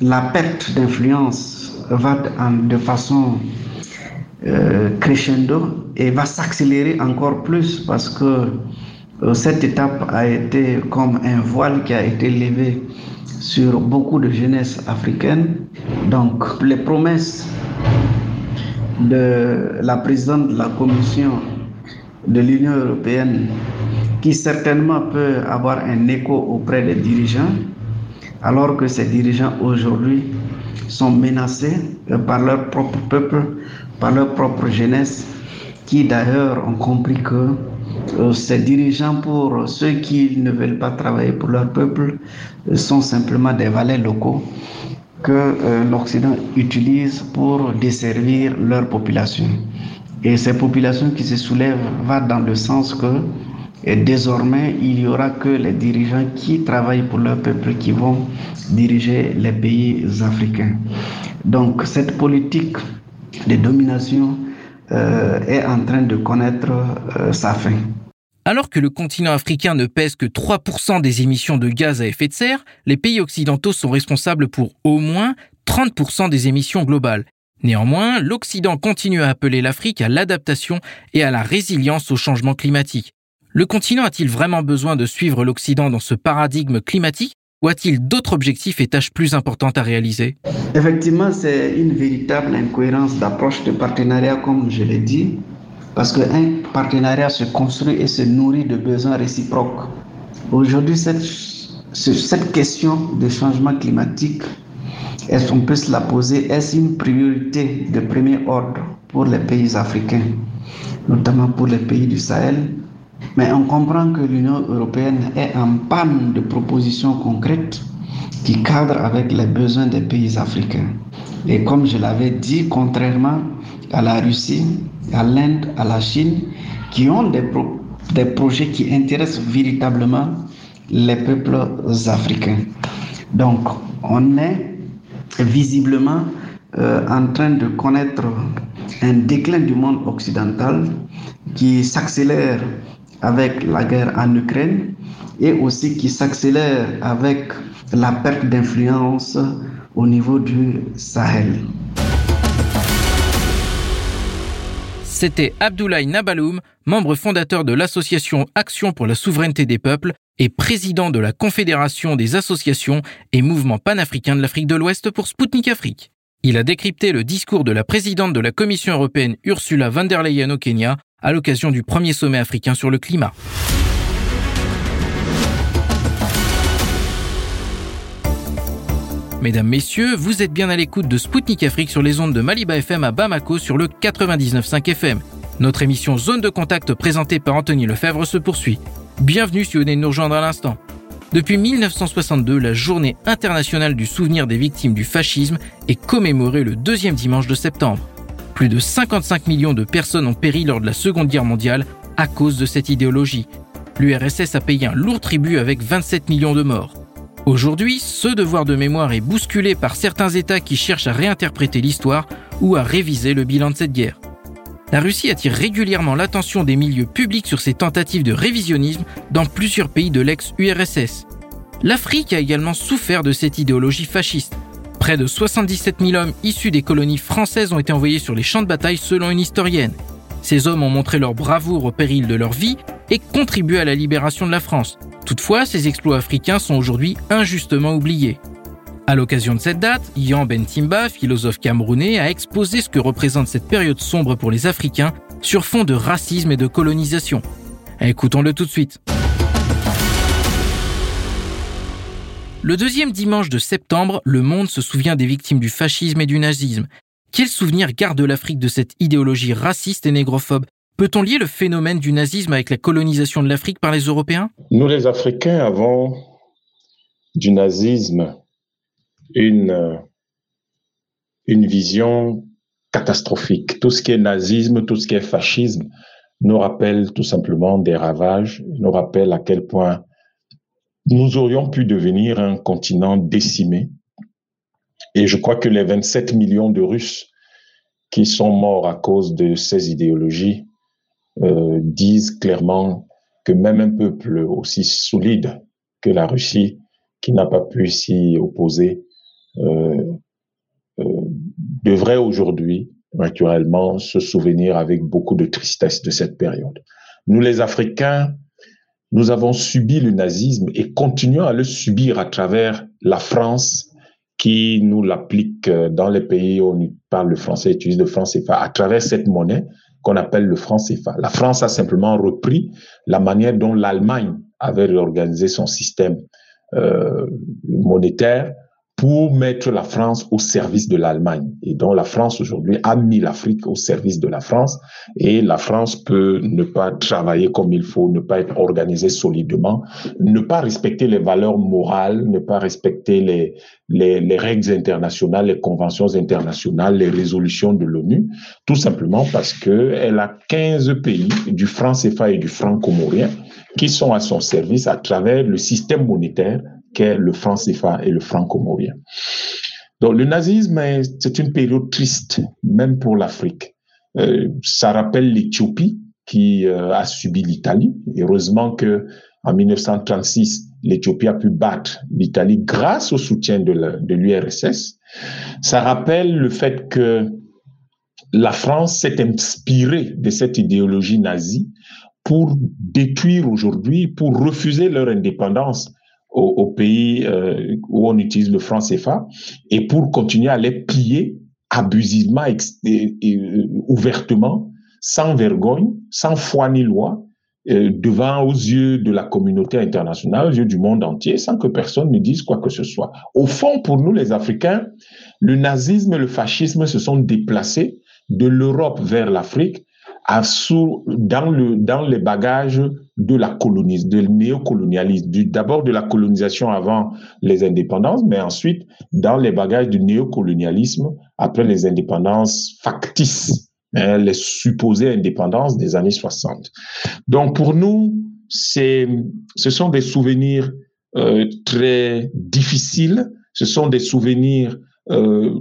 la perte d'influence va de façon euh, crescendo et va s'accélérer encore plus parce que euh, cette étape a été comme un voile qui a été levé sur beaucoup de jeunesse africaine. Donc les promesses de la présidente de la Commission de l'Union européenne, qui certainement peut avoir un écho auprès des dirigeants, alors que ces dirigeants aujourd'hui sont menacés par leur propre peuple, par leur propre jeunesse, qui d'ailleurs ont compris que euh, ces dirigeants, pour ceux qui ne veulent pas travailler pour leur peuple, sont simplement des valets locaux que euh, l'Occident utilise pour desservir leur population. Et ces populations qui se soulèvent vont dans le sens que et désormais, il n'y aura que les dirigeants qui travaillent pour leur peuple qui vont diriger les pays africains. Donc cette politique de domination euh, est en train de connaître euh, sa fin. Alors que le continent africain ne pèse que 3% des émissions de gaz à effet de serre, les pays occidentaux sont responsables pour au moins 30% des émissions globales. Néanmoins, l'Occident continue à appeler l'Afrique à l'adaptation et à la résilience au changement climatique. Le continent a-t-il vraiment besoin de suivre l'Occident dans ce paradigme climatique ou a-t-il d'autres objectifs et tâches plus importantes à réaliser? Effectivement, c'est une véritable incohérence d'approche de partenariat, comme je l'ai dit, parce qu'un partenariat se construit et se nourrit de besoins réciproques. Aujourd'hui, cette, cette question de changement climatique, est-ce qu'on peut se la poser? Est-ce une priorité de premier ordre pour les pays africains, notamment pour les pays du Sahel? Mais on comprend que l'Union européenne est en panne de propositions concrètes qui cadrent avec les besoins des pays africains. Et comme je l'avais dit, contrairement à la Russie, à l'Inde, à la Chine, qui ont des, projets qui intéressent véritablement les peuples africains. Donc, on est visiblement euh, en train de connaître un déclin du monde occidental qui s'accélère avec la guerre en Ukraine et aussi qui s'accélère avec la perte d'influence au niveau du Sahel. C'était Abdoulaye Nabaloum, membre fondateur de l'association Action pour la souveraineté des peuples et président de la Confédération des associations et mouvements panafricains de l'Afrique de l'Ouest pour Sputnik Afrique. Il a décrypté le discours de la présidente de la Commission européenne Ursula von der Leyen au Kenya à l'occasion du premier sommet africain sur le climat. Mesdames, Messieurs, vous êtes bien à l'écoute de Spoutnik Afrique sur les ondes de Maliba FM à Bamako sur le 99.5 FM. Notre émission Zone de contact présentée par Anthony Lefebvre se poursuit. Bienvenue si vous venez de nous rejoindre à l'instant. Depuis 1962, la journée internationale du souvenir des victimes du fascisme est commémorée le deuxième dimanche de septembre. Plus de 55 millions de personnes ont péri lors de la Seconde Guerre mondiale à cause de cette idéologie. L'URSS a payé un lourd tribut avec 27 millions de morts. Aujourd'hui, ce devoir de mémoire est bousculé par certains États qui cherchent à réinterpréter l'histoire ou à réviser le bilan de cette guerre. La Russie attire régulièrement l'attention des milieux publics sur ses tentatives de révisionnisme dans plusieurs pays de l'ex-URSS. L'Afrique a également souffert de cette idéologie fasciste. Près de 77 000 hommes issus des colonies françaises ont été envoyés sur les champs de bataille selon une historienne. Ces hommes ont montré leur bravoure au péril de leur vie et contribué à la libération de la France. Toutefois, ces exploits africains sont aujourd'hui injustement oubliés. À l'occasion de cette date, Yan Bentimba, philosophe camerounais, a exposé ce que représente cette période sombre pour les Africains sur fond de racisme et de colonisation. Écoutons-le tout de suite. Le deuxième dimanche de septembre, le monde se souvient des victimes du fascisme et du nazisme. Quel souvenir garde l'Afrique de cette idéologie raciste et négrophobe? Peut-on lier le phénomène du nazisme avec la colonisation de l'Afrique par les Européens? Nous, les Africains, avons du nazisme une, une vision catastrophique. Tout ce qui est nazisme, tout ce qui est fascisme nous rappelle tout simplement des ravages, nous rappelle à quel point nous aurions pu devenir un continent décimé. Et je crois que les 27 millions de Russes qui sont morts à cause de ces idéologies euh, disent clairement que même un peuple aussi solide que la Russie, qui n'a pas pu s'y opposer, euh, euh, devrait aujourd'hui, naturellement, se souvenir avec beaucoup de tristesse de cette période. Nous, les Africains, nous avons subi le nazisme et continuons à le subir à travers la France qui nous l'applique dans les pays où on parle le français, utilise le franc CFA, à travers cette monnaie qu'on appelle le franc CFA. La France a simplement repris la manière dont l'Allemagne avait réorganisé son système euh, monétaire pour mettre la France au service de l'Allemagne. Et donc la France aujourd'hui a mis l'Afrique au service de la France et la France peut ne pas travailler comme il faut, ne pas être organisée solidement, ne pas respecter les valeurs morales, ne pas respecter les, les, les règles internationales, les conventions internationales, les résolutions de l'ONU, tout simplement parce que elle a 15 pays du franc CFA et du franc comorien qui sont à son service à travers le système monétaire qu'est le franc CFA et le franc comorien. Donc le nazisme, c'est une période triste, même pour l'Afrique. Euh, ça rappelle l'Éthiopie qui euh, a subi l'Italie. Heureusement que en 1936, l'Éthiopie a pu battre l'Italie grâce au soutien de l'URSS. Ça rappelle le fait que la France s'est inspirée de cette idéologie nazie pour détruire aujourd'hui, pour refuser leur indépendance au, pays euh, où on utilise le franc CFA et pour continuer à les piller abusivement, euh, ouvertement, sans vergogne, sans foi ni loi, euh, devant aux yeux de la communauté internationale, aux yeux du monde entier, sans que personne ne dise quoi que ce soit. Au fond, pour nous les Africains, le nazisme et le fascisme se sont déplacés de l'Europe vers l'Afrique à sous, dans, le, dans les bagages de la colonisation, de néocolonialisme, d'abord de la colonisation avant les indépendances, mais ensuite dans les bagages du néocolonialisme après les indépendances factices, hein, les supposées indépendances des années 60. Donc pour nous, c'est, ce sont des souvenirs euh, très difficiles, ce sont des souvenirs euh,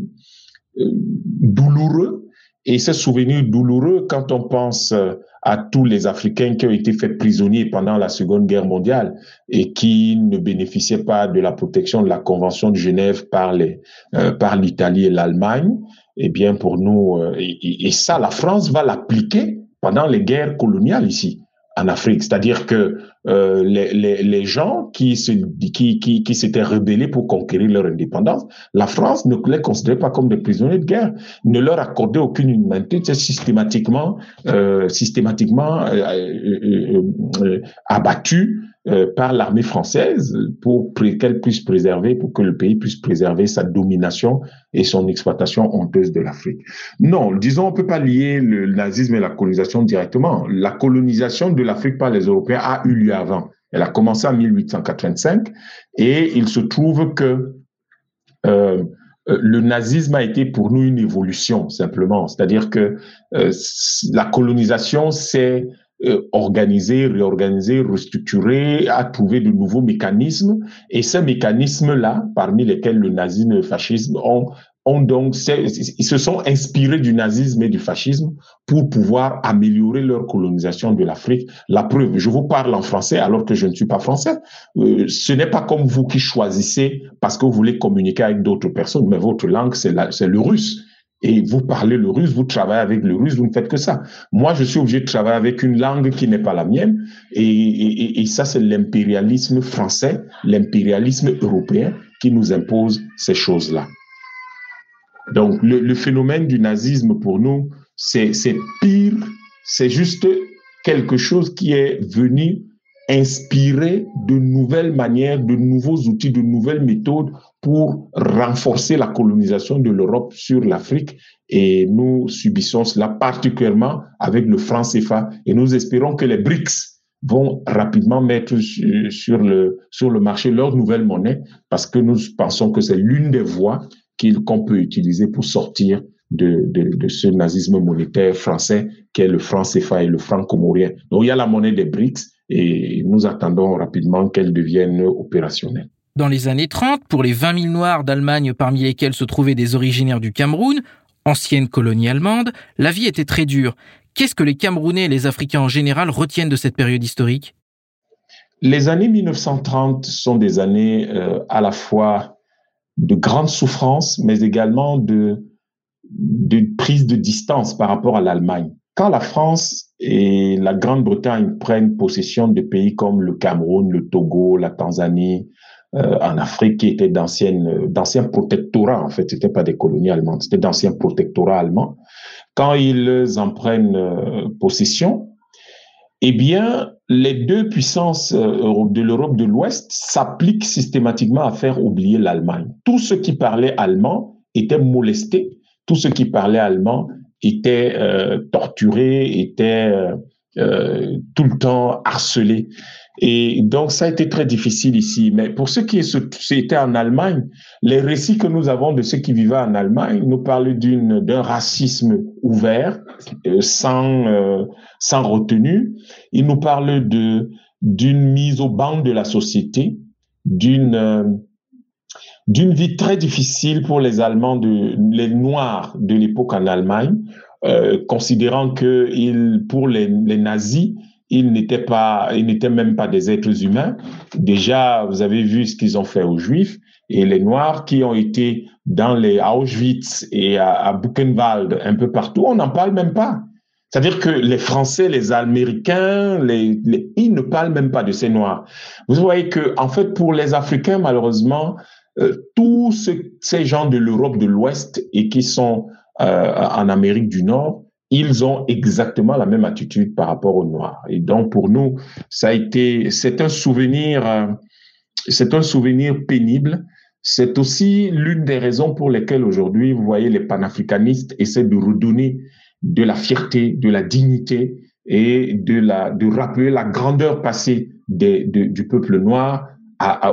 euh, douloureux, et ces souvenirs douloureux, quand on pense euh, à tous les Africains qui ont été faits prisonniers pendant la Seconde Guerre mondiale et qui ne bénéficiaient pas de la protection de la Convention de Genève par les, euh, par l'Italie et l'Allemagne, eh bien pour nous, euh, et, ça, la France va l'appliquer pendant les guerres coloniales ici en Afrique. C'est-à-dire que euh, les, gens qui s'étaient rebellés pour conquérir leur indépendance, la France ne les considérait pas comme des prisonniers de guerre, ne leur accordait aucune humanité, systématiquement euh, systématiquement euh, euh, euh par l'armée française pour qu'elle puisse préserver, pour que le pays puisse préserver sa domination et son exploitation honteuse de l'Afrique. Non, disons, on peut pas lier le nazisme et la colonisation directement. La colonisation de l'Afrique par les Européens a eu lieu avant. Elle a commencé en 1885 et il se trouve que euh, le nazisme a été pour nous une évolution simplement. C'est-à-dire que euh, la colonisation, c'est euh, organiser, réorganiser, restructurer, à trouver de nouveaux mécanismes. Et ces mécanismes-là, parmi lesquels le nazisme et le fascisme ont, ont donc, ils se sont inspirés du nazisme et du fascisme pour pouvoir améliorer leur colonisation de l'Afrique. La preuve, je vous parle en français alors que je ne suis pas français. Euh, ce n'est pas comme vous qui choisissez parce que vous voulez communiquer avec d'autres personnes, mais votre langue, c'est le russe et vous parlez le russe, vous travaillez avec le russe, vous ne faites que ça. Moi, je suis obligé de travailler avec une langue qui n'est pas la mienne, et, et, et ça, c'est l'impérialisme français, l'impérialisme européen qui nous impose ces choses-là. Donc, le, phénomène du nazisme, pour nous, c'est pire, c'est juste quelque chose qui est venu inspirer de nouvelles manières, de nouveaux outils, de nouvelles méthodes pour renforcer la colonisation de l'Europe sur l'Afrique. Et nous subissons cela particulièrement avec le franc CFA. Et nous espérons que les BRICS vont rapidement mettre sur le, sur le marché leur nouvelle monnaie parce que nous pensons que c'est l'une des voies qu'on peut utiliser pour sortir de, de, de, ce nazisme monétaire français qui est le franc CFA et le franc comorien. Donc il y a la monnaie des BRICS et nous attendons rapidement qu'elle devienne opérationnelle. Dans les années 30, pour les 20 000 Noirs d'Allemagne parmi lesquels se trouvaient des originaires du Cameroun, ancienne colonie allemande, la vie était très dure. Qu'est-ce que les Camerounais et les Africains en général retiennent de cette période historique? Les années 1930 sont des années euh, à la fois de grande souffrance, mais également de, de prise de distance par rapport à l'Allemagne. Quand la France et la Grande-Bretagne prennent possession de pays comme le Cameroun, le Togo, la Tanzanie, euh, en Afrique qui étaient d'anciens protectorats, en fait, c'était pas des colonies allemandes, c'était d'anciens protectorats allemands. Quand ils en prennent euh, possession, eh bien, les deux puissances euh, de l'Europe de l'Ouest s'appliquent systématiquement à faire oublier l'Allemagne. Tous ceux qui parlaient allemand étaient molestés, tous ceux qui parlaient allemand étaient euh, torturés, étaient euh, euh, tout le temps harcelés. Et donc, ça a été très difficile ici. Mais pour ceux qui étaient en Allemagne, les récits que nous avons de ceux qui vivaient en Allemagne nous parlent d'une, d'un racisme ouvert, sans, euh, sans retenue. Ils nous parlent de, d'une mise au banc de la société, d'une, d'une vie très difficile pour les Allemands, de, les Noirs de l'époque en Allemagne, euh, considérant que ils, pour les, les nazis, ils n'étaient pas, ils n'étaient même pas des êtres humains. Déjà, vous avez vu ce qu'ils ont fait aux Juifs et les Noirs qui ont été dans les Auschwitz et à, à Buchenwald, un peu partout, on n'en parle même pas. C'est-à-dire que les Français, les Américains, les, les, ils ne parlent même pas de ces Noirs. Vous voyez que, en fait, pour les Africains, malheureusement, euh, tous ce, ces gens de l'Europe de l'Ouest et qui sont euh, en Amérique du Nord, ils ont exactement la même attitude par rapport aux Noirs. Et donc, pour nous, ça a été, c'est un souvenir, euh, c'est un souvenir pénible. C'est aussi l'une des raisons pour lesquelles aujourd'hui, vous voyez, les panafricanistes essaient de redonner de la fierté, de la dignité et de, la, de rappeler la grandeur passée des, du peuple noir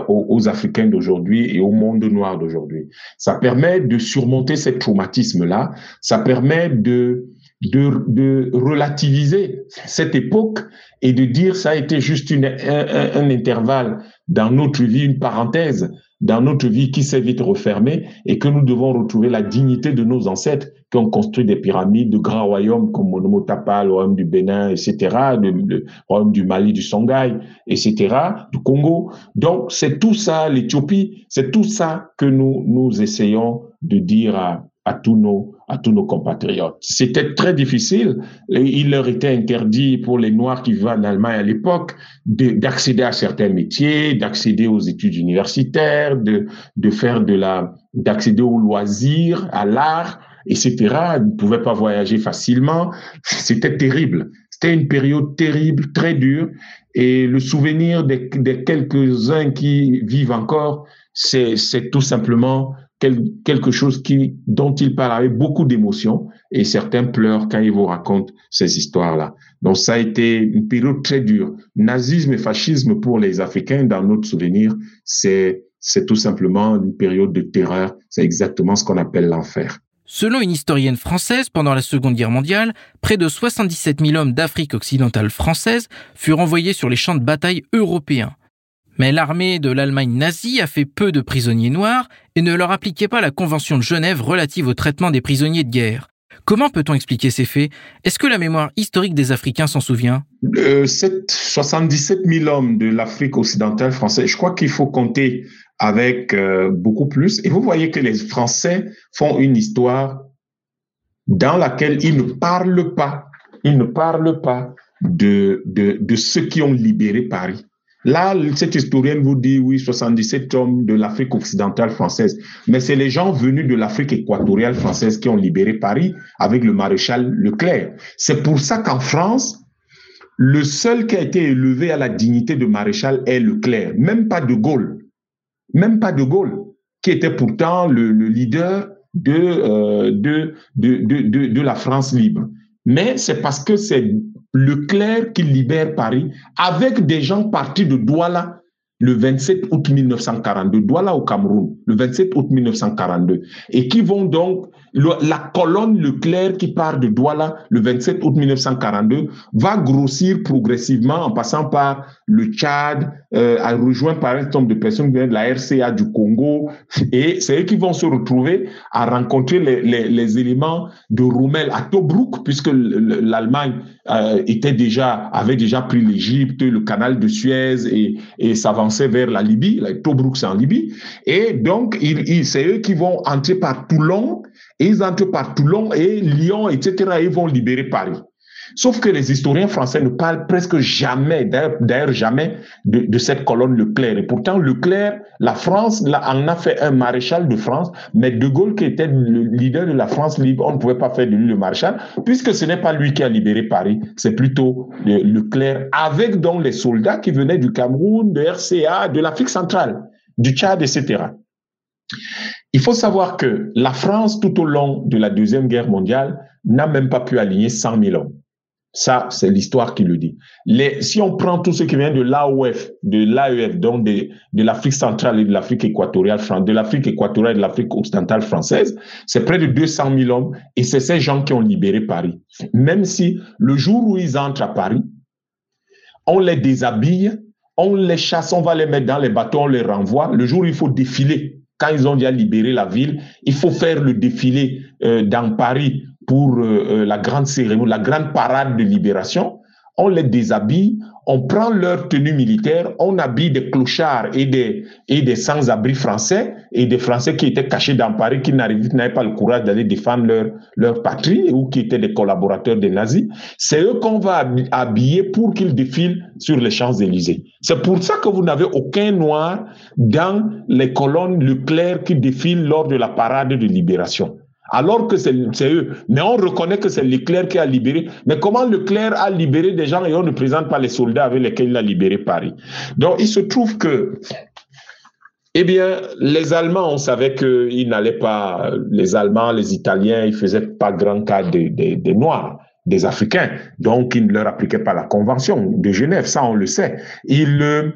aux, Africains d'aujourd'hui et au monde noir d'aujourd'hui. Ça permet de surmonter ce traumatisme-là. Ça permet de, de, de, relativiser cette époque et de dire ça a été juste une, un, un, intervalle dans notre vie, une parenthèse dans notre vie qui s'est vite refermée et que nous devons retrouver la dignité de nos ancêtres qui ont construit des pyramides de grands royaumes comme le royaume du Bénin, etc., le, royaume du Mali, du Songhai, etc., du Congo. Donc, c'est tout ça, l'Éthiopie, c'est tout ça que nous, nous essayons de dire à, à tous nos, à tous nos compatriotes. C'était très difficile. Il leur était interdit pour les Noirs qui vivaient en Allemagne à l'époque d'accéder à certains métiers, d'accéder aux études universitaires, de, de faire de la, d'accéder aux loisirs, à l'art, etc. Ils ne pouvaient pas voyager facilement. C'était terrible. C'était une période terrible, très dure. Et le souvenir des, quelques-uns qui vivent encore, c'est, tout simplement quelque chose qui, dont il parle avec beaucoup d'émotion et certains pleurent quand ils vous racontent ces histoires-là. Donc ça a été une période très dure. Nazisme et fascisme pour les Africains, dans notre souvenir, c'est tout simplement une période de terreur. C'est exactement ce qu'on appelle l'enfer. Selon une historienne française, pendant la Seconde Guerre mondiale, près de 77 000 hommes d'Afrique occidentale française furent envoyés sur les champs de bataille européens. Mais l'armée de l'Allemagne nazie a fait peu de prisonniers noirs et ne leur appliquait pas la Convention de Genève relative au traitement des prisonniers de guerre. Comment peut-on expliquer ces faits? Est-ce que la mémoire historique des Africains s'en souvient? Euh, 77 000 hommes de l'Afrique occidentale française, je crois qu'il faut compter avec euh, beaucoup plus. Et vous voyez que les Français font une histoire dans laquelle ils ne parlent pas, ils ne parlent pas de, de, de ceux qui ont libéré Paris. Là, cette historienne vous dit, oui, 77 hommes de l'Afrique occidentale française. Mais c'est les gens venus de l'Afrique équatoriale française qui ont libéré Paris avec le maréchal Leclerc. C'est pour ça qu'en France, le seul qui a été élevé à la dignité de maréchal est Leclerc, même pas de Gaulle. Même pas de Gaulle, qui était pourtant le, leader de, euh, de, de, de, de la France libre. Mais c'est parce que c'est Leclerc qui libère Paris avec des gens partis de Douala le 27 août 1942, Douala au Cameroun, le 27 août 1942, et qui vont donc, la colonne Leclerc qui part de Douala le 27 août 1942 va grossir progressivement en passant par le Tchad, euh, à rejoindre par un certain nombre de personnes de la RCA du Congo, et c'est eux qui vont se retrouver à rencontrer les, les, les éléments de Rommel à Tobruk, puisque l'Allemagne euh, était déjà, avait déjà pris l'Égypte, le canal de Suez et, et s'avançait vers la Libye, Tobruk c'est en Libye, et donc il, c'est eux qui vont entrer par Toulon, et ils entrent par Toulon et Lyon, etc., et ils vont libérer Paris. Sauf que les historiens français ne parlent presque jamais, d'ailleurs jamais, de, cette colonne Leclerc. Et pourtant, Leclerc, la France en a fait un maréchal de France, mais De Gaulle, qui était le leader de la France libre, on ne pouvait pas faire de lui le maréchal, puisque ce n'est pas lui qui a libéré Paris, c'est plutôt Leclerc, avec donc les soldats qui venaient du Cameroun, de RCA, de l'Afrique centrale, du Tchad, etc. Il faut savoir que la France, tout au long de la Deuxième Guerre mondiale, n'a même pas pu aligner 100 000 hommes. Ça, c'est l'histoire qui le dit. Si on prend tout ce qui vient de l'AOF, de l'AEF, donc de, de l'Afrique centrale et de l'Afrique équatoriale, de l'Afrique équatoriale et de l'Afrique occidentale française, c'est près de 200 000 hommes et c'est ces gens qui ont libéré Paris. Même si le jour où ils entrent à Paris, on les déshabille, on les chasse, on va les mettre dans les bateaux, on les renvoie. Le jour où il faut défiler, quand ils ont déjà libéré la ville, il faut faire le défilé euh, dans Paris pour euh, euh, la grande cérémonie, la grande parade de libération, on les déshabille, on prend leur tenue militaire, on habille des clochards et des, et des sans-abri français et des Français qui étaient cachés dans Paris, qui n'avaient pas le courage d'aller défendre leur, leur patrie ou qui étaient des collaborateurs des nazis. C'est eux qu'on va habiller pour qu'ils défilent sur les Champs-Élysées. C'est pour ça que vous n'avez aucun noir dans les colonnes Leclerc qui défilent lors de la parade de libération alors que c'est eux. Mais on reconnaît que c'est Leclerc qui a libéré. Mais comment Leclerc a libéré des gens et on ne présente pas les soldats avec lesquels il a libéré Paris? Donc il se trouve que Eh bien, les Allemands, on savait qu'ils n'allaient pas, les Allemands, les Italiens, ils faisaient pas grand cas des, Noirs, des Africains. Donc, ils ne leur appliquaient pas la Convention de Genève, ça on le sait. Ils,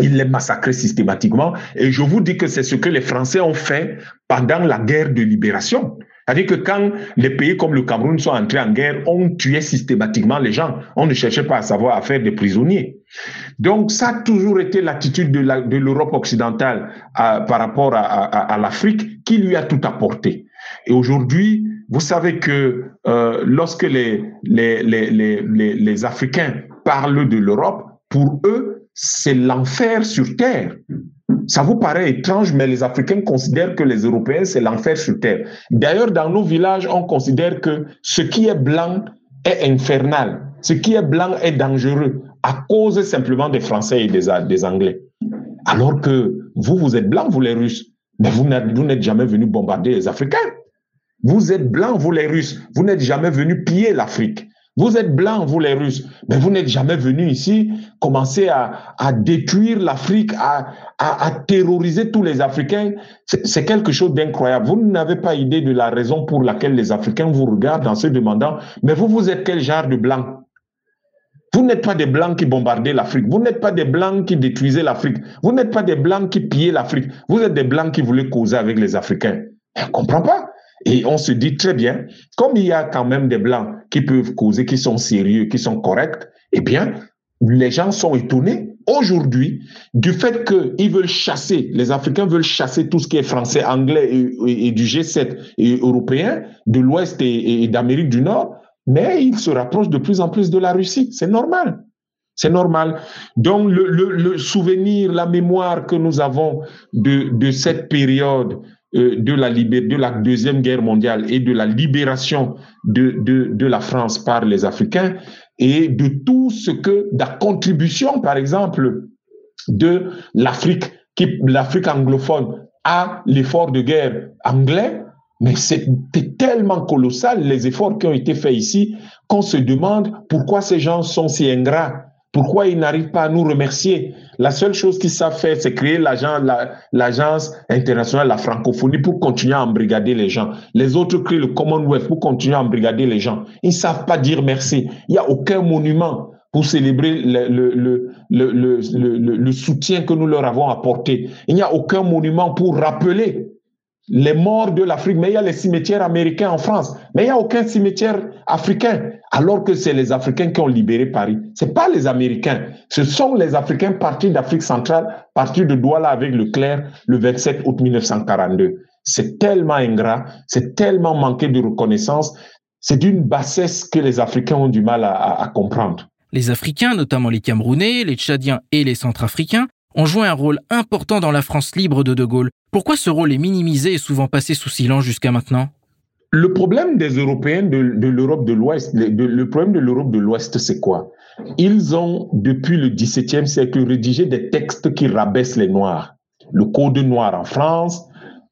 ils les massacraient systématiquement. Et je vous dis que c'est ce que les Français ont fait pendant la guerre de libération. C'est-à-dire que quand les pays comme le Cameroun sont entrés en guerre, on tuait systématiquement les gens. On ne cherchait pas à savoir à faire des prisonniers. Donc ça a toujours été l'attitude de l'Europe occidentale par rapport à, l'Afrique qui lui a tout apporté. Et aujourd'hui, vous savez que euh, lorsque les, les Africains parlent de l'Europe, pour eux, c'est l'enfer sur Terre. Ça vous paraît étrange, mais les Africains considèrent que les Européens, c'est l'enfer sur Terre. D'ailleurs, dans nos villages, on considère que ce qui est blanc est infernal. Ce qui est blanc est dangereux à cause simplement des Français et des, Anglais. Alors que vous, vous êtes blanc, vous les Russes, mais vous n'êtes jamais venus bombarder les Africains. Vous êtes blanc, vous les Russes, vous n'êtes jamais venus piller l'Afrique. Vous êtes blancs, vous les Russes, mais vous n'êtes jamais venus ici commencer à, détruire l'Afrique, à, terroriser tous les Africains. C'est quelque chose d'incroyable. Vous n'avez pas idée de la raison pour laquelle les Africains vous regardent en se demandant, mais vous, vous êtes quel genre de blanc? Vous n'êtes pas des blancs qui bombardaient l'Afrique. Vous n'êtes pas des blancs qui détruisaient l'Afrique. Vous n'êtes pas des blancs qui pillaient l'Afrique. Vous êtes des blancs qui voulaient causer avec les Africains. On ne comprend pas. Et on se dit très bien, comme il y a quand même des blancs qui peuvent causer, qui sont sérieux, qui sont corrects, eh bien, les gens sont étonnés aujourd'hui du fait qu'ils veulent chasser, les Africains veulent chasser tout ce qui est français, anglais et, du G7 et européen, de l'Ouest et, d'Amérique du Nord, mais ils se rapprochent de plus en plus de la Russie. C'est normal. C'est normal. Donc, le, souvenir, la mémoire que nous avons de, cette période de, la de la Deuxième Guerre mondiale et de la libération de la France par les Africains et de tout ce que, la contribution, par exemple, de l'Afrique, l'Afrique anglophone à l'effort de guerre anglais, mais c'était tellement colossal les efforts qui ont été faits ici qu'on se demande pourquoi ces gens sont si ingrats pourquoi ils n'arrivent pas à nous remercier? La seule chose qu'ils savent faire, c'est créer l'agence internationale la francophonie pour continuer à embrigader les gens. Les autres créent le Commonwealth pour continuer à embrigader les gens. Ils ne savent pas dire merci. Il n'y a aucun monument pour célébrer le, soutien que nous leur avons apporté. Il n'y a aucun monument pour rappeler les morts de l'Afrique, mais il y a les cimetières américains en France, mais il n'y a aucun cimetière africain, alors que c'est les Africains qui ont libéré Paris. Ce pas les Américains, ce sont les Africains partis d'Afrique centrale, partis de Douala avec le clerc le 27 août 1942. C'est tellement ingrat, c'est tellement manqué de reconnaissance, c'est d'une bassesse que les Africains ont du mal à comprendre. Les Africains, notamment les Camerounais, les Tchadiens et les Centrafricains, ont joué un rôle important dans la France libre de De Gaulle. Pourquoi ce rôle est minimisé et souvent passé sous silence jusqu'à maintenant? Le problème des Européens de, l'Europe de l'Ouest, le, problème de l'Europe de l'Ouest, c'est quoi? Ils ont, depuis le XVIIe siècle, rédigé des textes qui rabaissent les Noirs. Le Code noir en France,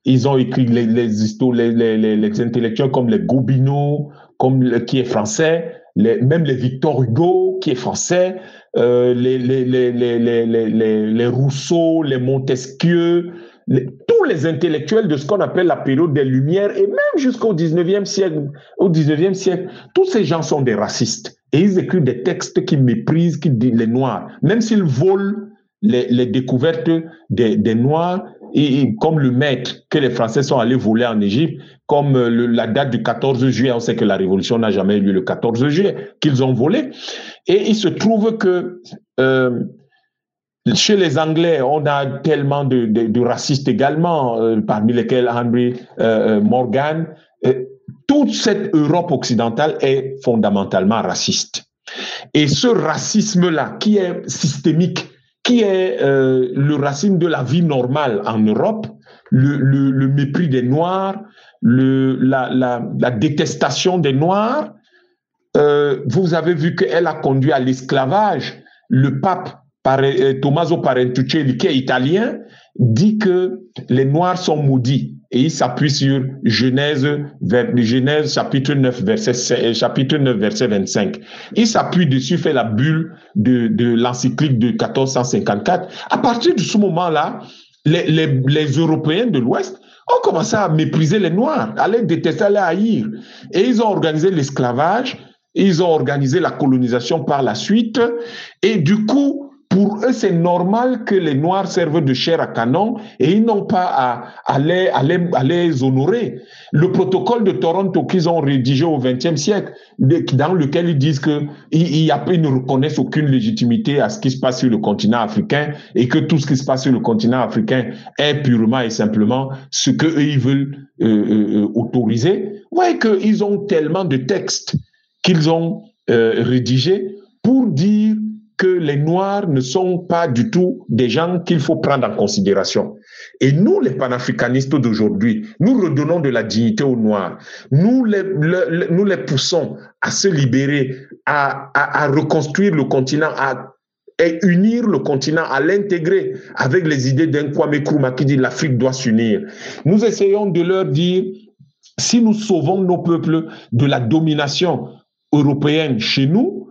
ils ont écrit les, intellectuels comme les Gobineau, comme qui est français, même les Victor Hugo, qui est français, les, les, les, les, Rousseau, les Montesquieu, tous les intellectuels de ce qu'on appelle la période des Lumières et même jusqu'au 19e siècle, au 19e siècle, tous ces gens sont des racistes et ils écrivent des textes qui méprisent qui les Noirs, même s'ils volent les, découvertes des Noirs comme le maître que les Français sont allés voler en Égypte, comme euh, la date du 14 juillet, on sait que la révolution n'a jamais eu lieu le 14 juillet, qu'ils ont volé. Et il se trouve que euh, chez les Anglais, on a tellement de, de, racistes également, euh, parmi lesquels Henry Morgan. toute cette Europe occidentale est fondamentalement raciste. Et ce racisme-là, qui est systémique, qui est euh, le racine de la vie normale en Europe, le, mépris des Noirs, la, détestation des Noirs. Euh, vous avez vu qu'elle a conduit à l'esclavage. Le pape euh, Tommaso Parentuccelli, qui est italien, dit que les Noirs sont maudits et il s'appuie sur Genèse, chapitre 9, verset, euh, chapitre 9, verset 25. Il s'appuie dessus, fait la bulle de, de l'encyclique de 1454. À partir de ce moment-là, les, les, les Européens de l'Ouest ont commencé à mépriser les Noirs, à les détester, à les haïr. Et ils ont organisé l'esclavage, ils ont organisé la colonisation par la suite. Et du coup, pour eux, c'est normal que les Noirs servent de chair à canon et ils n'ont pas à, à, les, honorer. Le protocole de Toronto qu'ils ont rédigé au XXe siècle, dans lequel ils disent que ils, ils, ne reconnaissent aucune légitimité à ce qui se passe sur le continent africain et que tout ce qui se passe sur le continent africain est purement et simplement ce que ils veulent euh, euh, autoriser. Ouais, qu'ils ont tellement de textes qu'ils ont euh, rédigés pour dire que les Noirs ne sont pas du tout des gens qu'il faut prendre en considération. Et nous, les panafricanistes d'aujourd'hui, nous redonnons de la dignité aux Noirs. Nous les, poussons à se libérer, à, reconstruire le continent, à et unir le continent, à l'intégrer avec les idées d'un Kwame qui dit l'Afrique doit s'unir. Nous essayons de leur dire, si nous sauvons nos peuples de la domination européenne chez nous,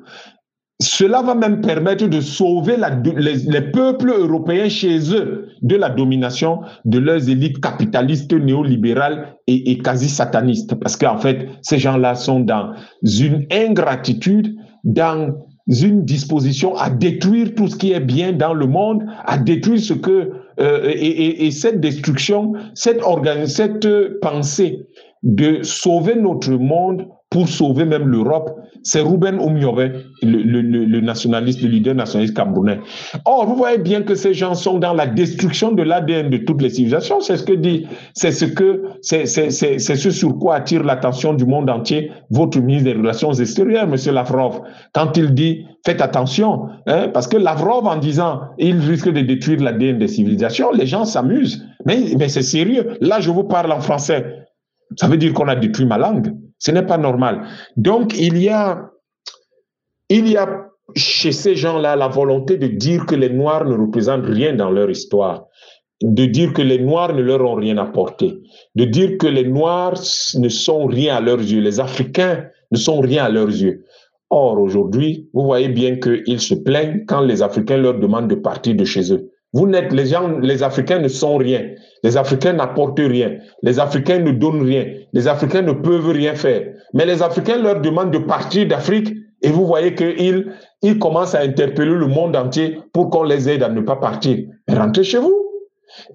cela va même permettre de sauver les, les, peuples européens chez eux de la domination de leurs élites capitalistes, néolibérales et, quasi satanistes. Parce qu'en fait, ces gens-là sont dans une ingratitude, dans une disposition à détruire tout ce qui est bien dans le monde, à détruire ce que... Euh, et, et, et, cette destruction, cette, cette pensée de sauver notre monde pour sauver même l'Europe, c'est Ruben Oumyové, le, nationaliste, le leader nationaliste camerounais. Or, vous voyez bien que ces gens sont dans la destruction de l'ADN de toutes les civilisations. C'est ce que dit, c'est ce que, c'est ce sur quoi attire l'attention du monde entier votre ministre des Relations extérieures, Monsieur Lavrov, quand il dit faites attention, hein, parce que Lavrov en disant il risque de détruire l'ADN des civilisations, les gens s'amusent. Mais, mais c'est sérieux. Là, je vous parle en français. Ça veut dire qu'on a détruit ma langue. Ce n'est pas normal. Donc, il y a, chez ces gens-là la volonté de dire que les Noirs ne représentent rien dans leur histoire, de dire que les Noirs ne leur ont rien apporté, de dire que les Noirs ne sont rien à leurs yeux, les Africains ne sont rien à leurs yeux. Or, aujourd'hui, vous voyez bien qu'ils se plaignent quand les Africains leur demandent de partir de chez eux. Vous n'êtes, les gens, les Africains ne sont rien. Les Africains n'apportent rien. Les Africains ne donnent rien. Les Africains ne peuvent rien faire. Mais les Africains leur demandent de partir d'Afrique et vous voyez qu'ils ils commencent à interpeller le monde entier pour qu'on les aide à ne pas partir. rentrez chez vous.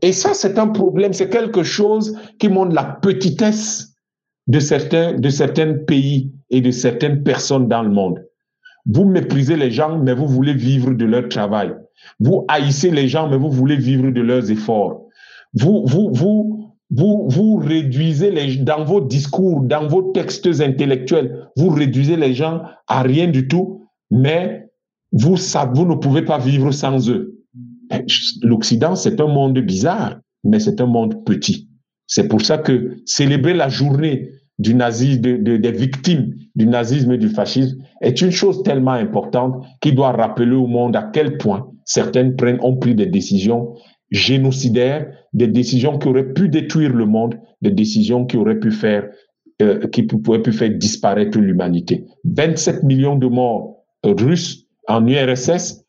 Et ça, c'est un problème. C'est quelque chose qui montre la petitesse de certains, de certains pays et de certaines personnes dans le monde. Vous méprisez les gens, mais vous voulez vivre de leur travail. Vous haïssez les gens, mais vous voulez vivre de leurs efforts. Vous, vous, vous, vous, vous réduisez les, dans vos discours, dans vos textes intellectuels, vous réduisez les gens à rien du tout, mais vous, ça, vous ne pouvez pas vivre sans eux. L'Occident, c'est un monde bizarre, mais c'est un monde petit. C'est pour ça que célébrer la journée du nazisme, de, de, des victimes du nazisme et du fascisme est une chose tellement importante qui doit rappeler au monde à quel point certaines prennent, ont pris des décisions génocidaires, des décisions qui auraient pu détruire le monde, des décisions qui auraient pu faire, euh, qui pourraient pu faire disparaître l'humanité. 27 millions de morts euh, russes en URSS,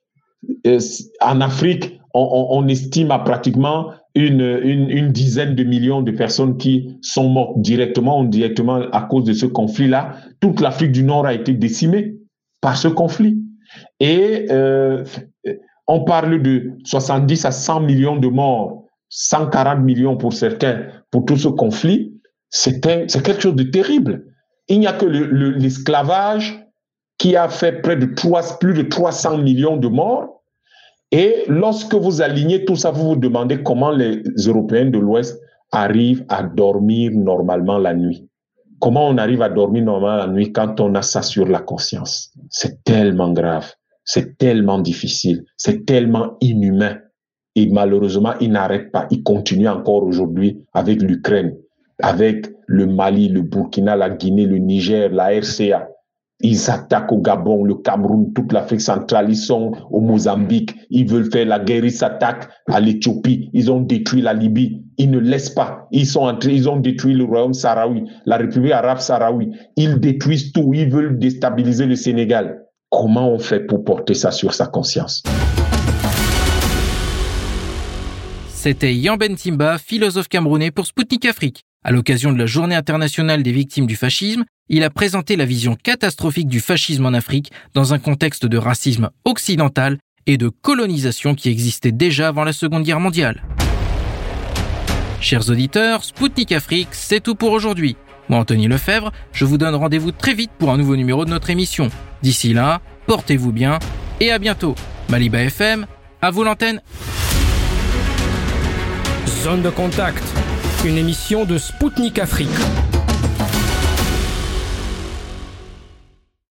euh, en Afrique, on, estime à pratiquement une, dizaine de millions de personnes qui sont mortes directement ou indirectement à cause de ce conflit-là. Toute l'Afrique du Nord a été décimée par ce conflit. Et on parle de 70 à 100 millions de morts, 140 millions pour certains, pour tout ce conflit. C'est quelque chose de terrible. Il n'y a que l'esclavage le, qui a fait près de 3, plus de 300 millions de morts et lorsque vous alignez tout ça, vous vous demandez comment les Européens de l'Ouest arrivent à dormir normalement la nuit. Comment on arrive à dormir normalement la nuit quand on a ça sur la conscience C'est tellement grave, c'est tellement difficile, c'est tellement inhumain. Et malheureusement, il n'arrête pas, il continue encore aujourd'hui avec l'Ukraine, avec le Mali, le Burkina, la Guinée, le Niger, la RCA. Ils attaquent au Gabon, le Cameroun, toute l'Afrique centrale. Ils sont au Mozambique. Ils veulent faire la guerre. Ils s'attaquent à l'Éthiopie. Ils ont détruit la Libye. Ils ne laissent pas. Ils sont entrés. Ils ont détruit le royaume sahraoui, la République arabe sahraoui. Ils détruisent tout. Ils veulent déstabiliser le Sénégal. Comment on fait pour porter ça sur sa conscience? C'était Yamben Timba, philosophe camerounais pour Spoutnik Afrique. À l'occasion de la Journée internationale des victimes du fascisme, il a présenté la vision catastrophique du fascisme en Afrique dans un contexte de racisme occidental et de colonisation qui existait déjà avant la Seconde Guerre mondiale. Chers auditeurs, Spoutnik Afrique, c'est tout pour aujourd'hui. Moi, Anthony Lefebvre, je vous donne rendez-vous très vite pour un nouveau numéro de notre émission. D'ici là, portez-vous bien et à bientôt. Maliba FM, à vous l'antenne. Zone de contact, une émission de Spoutnik Afrique.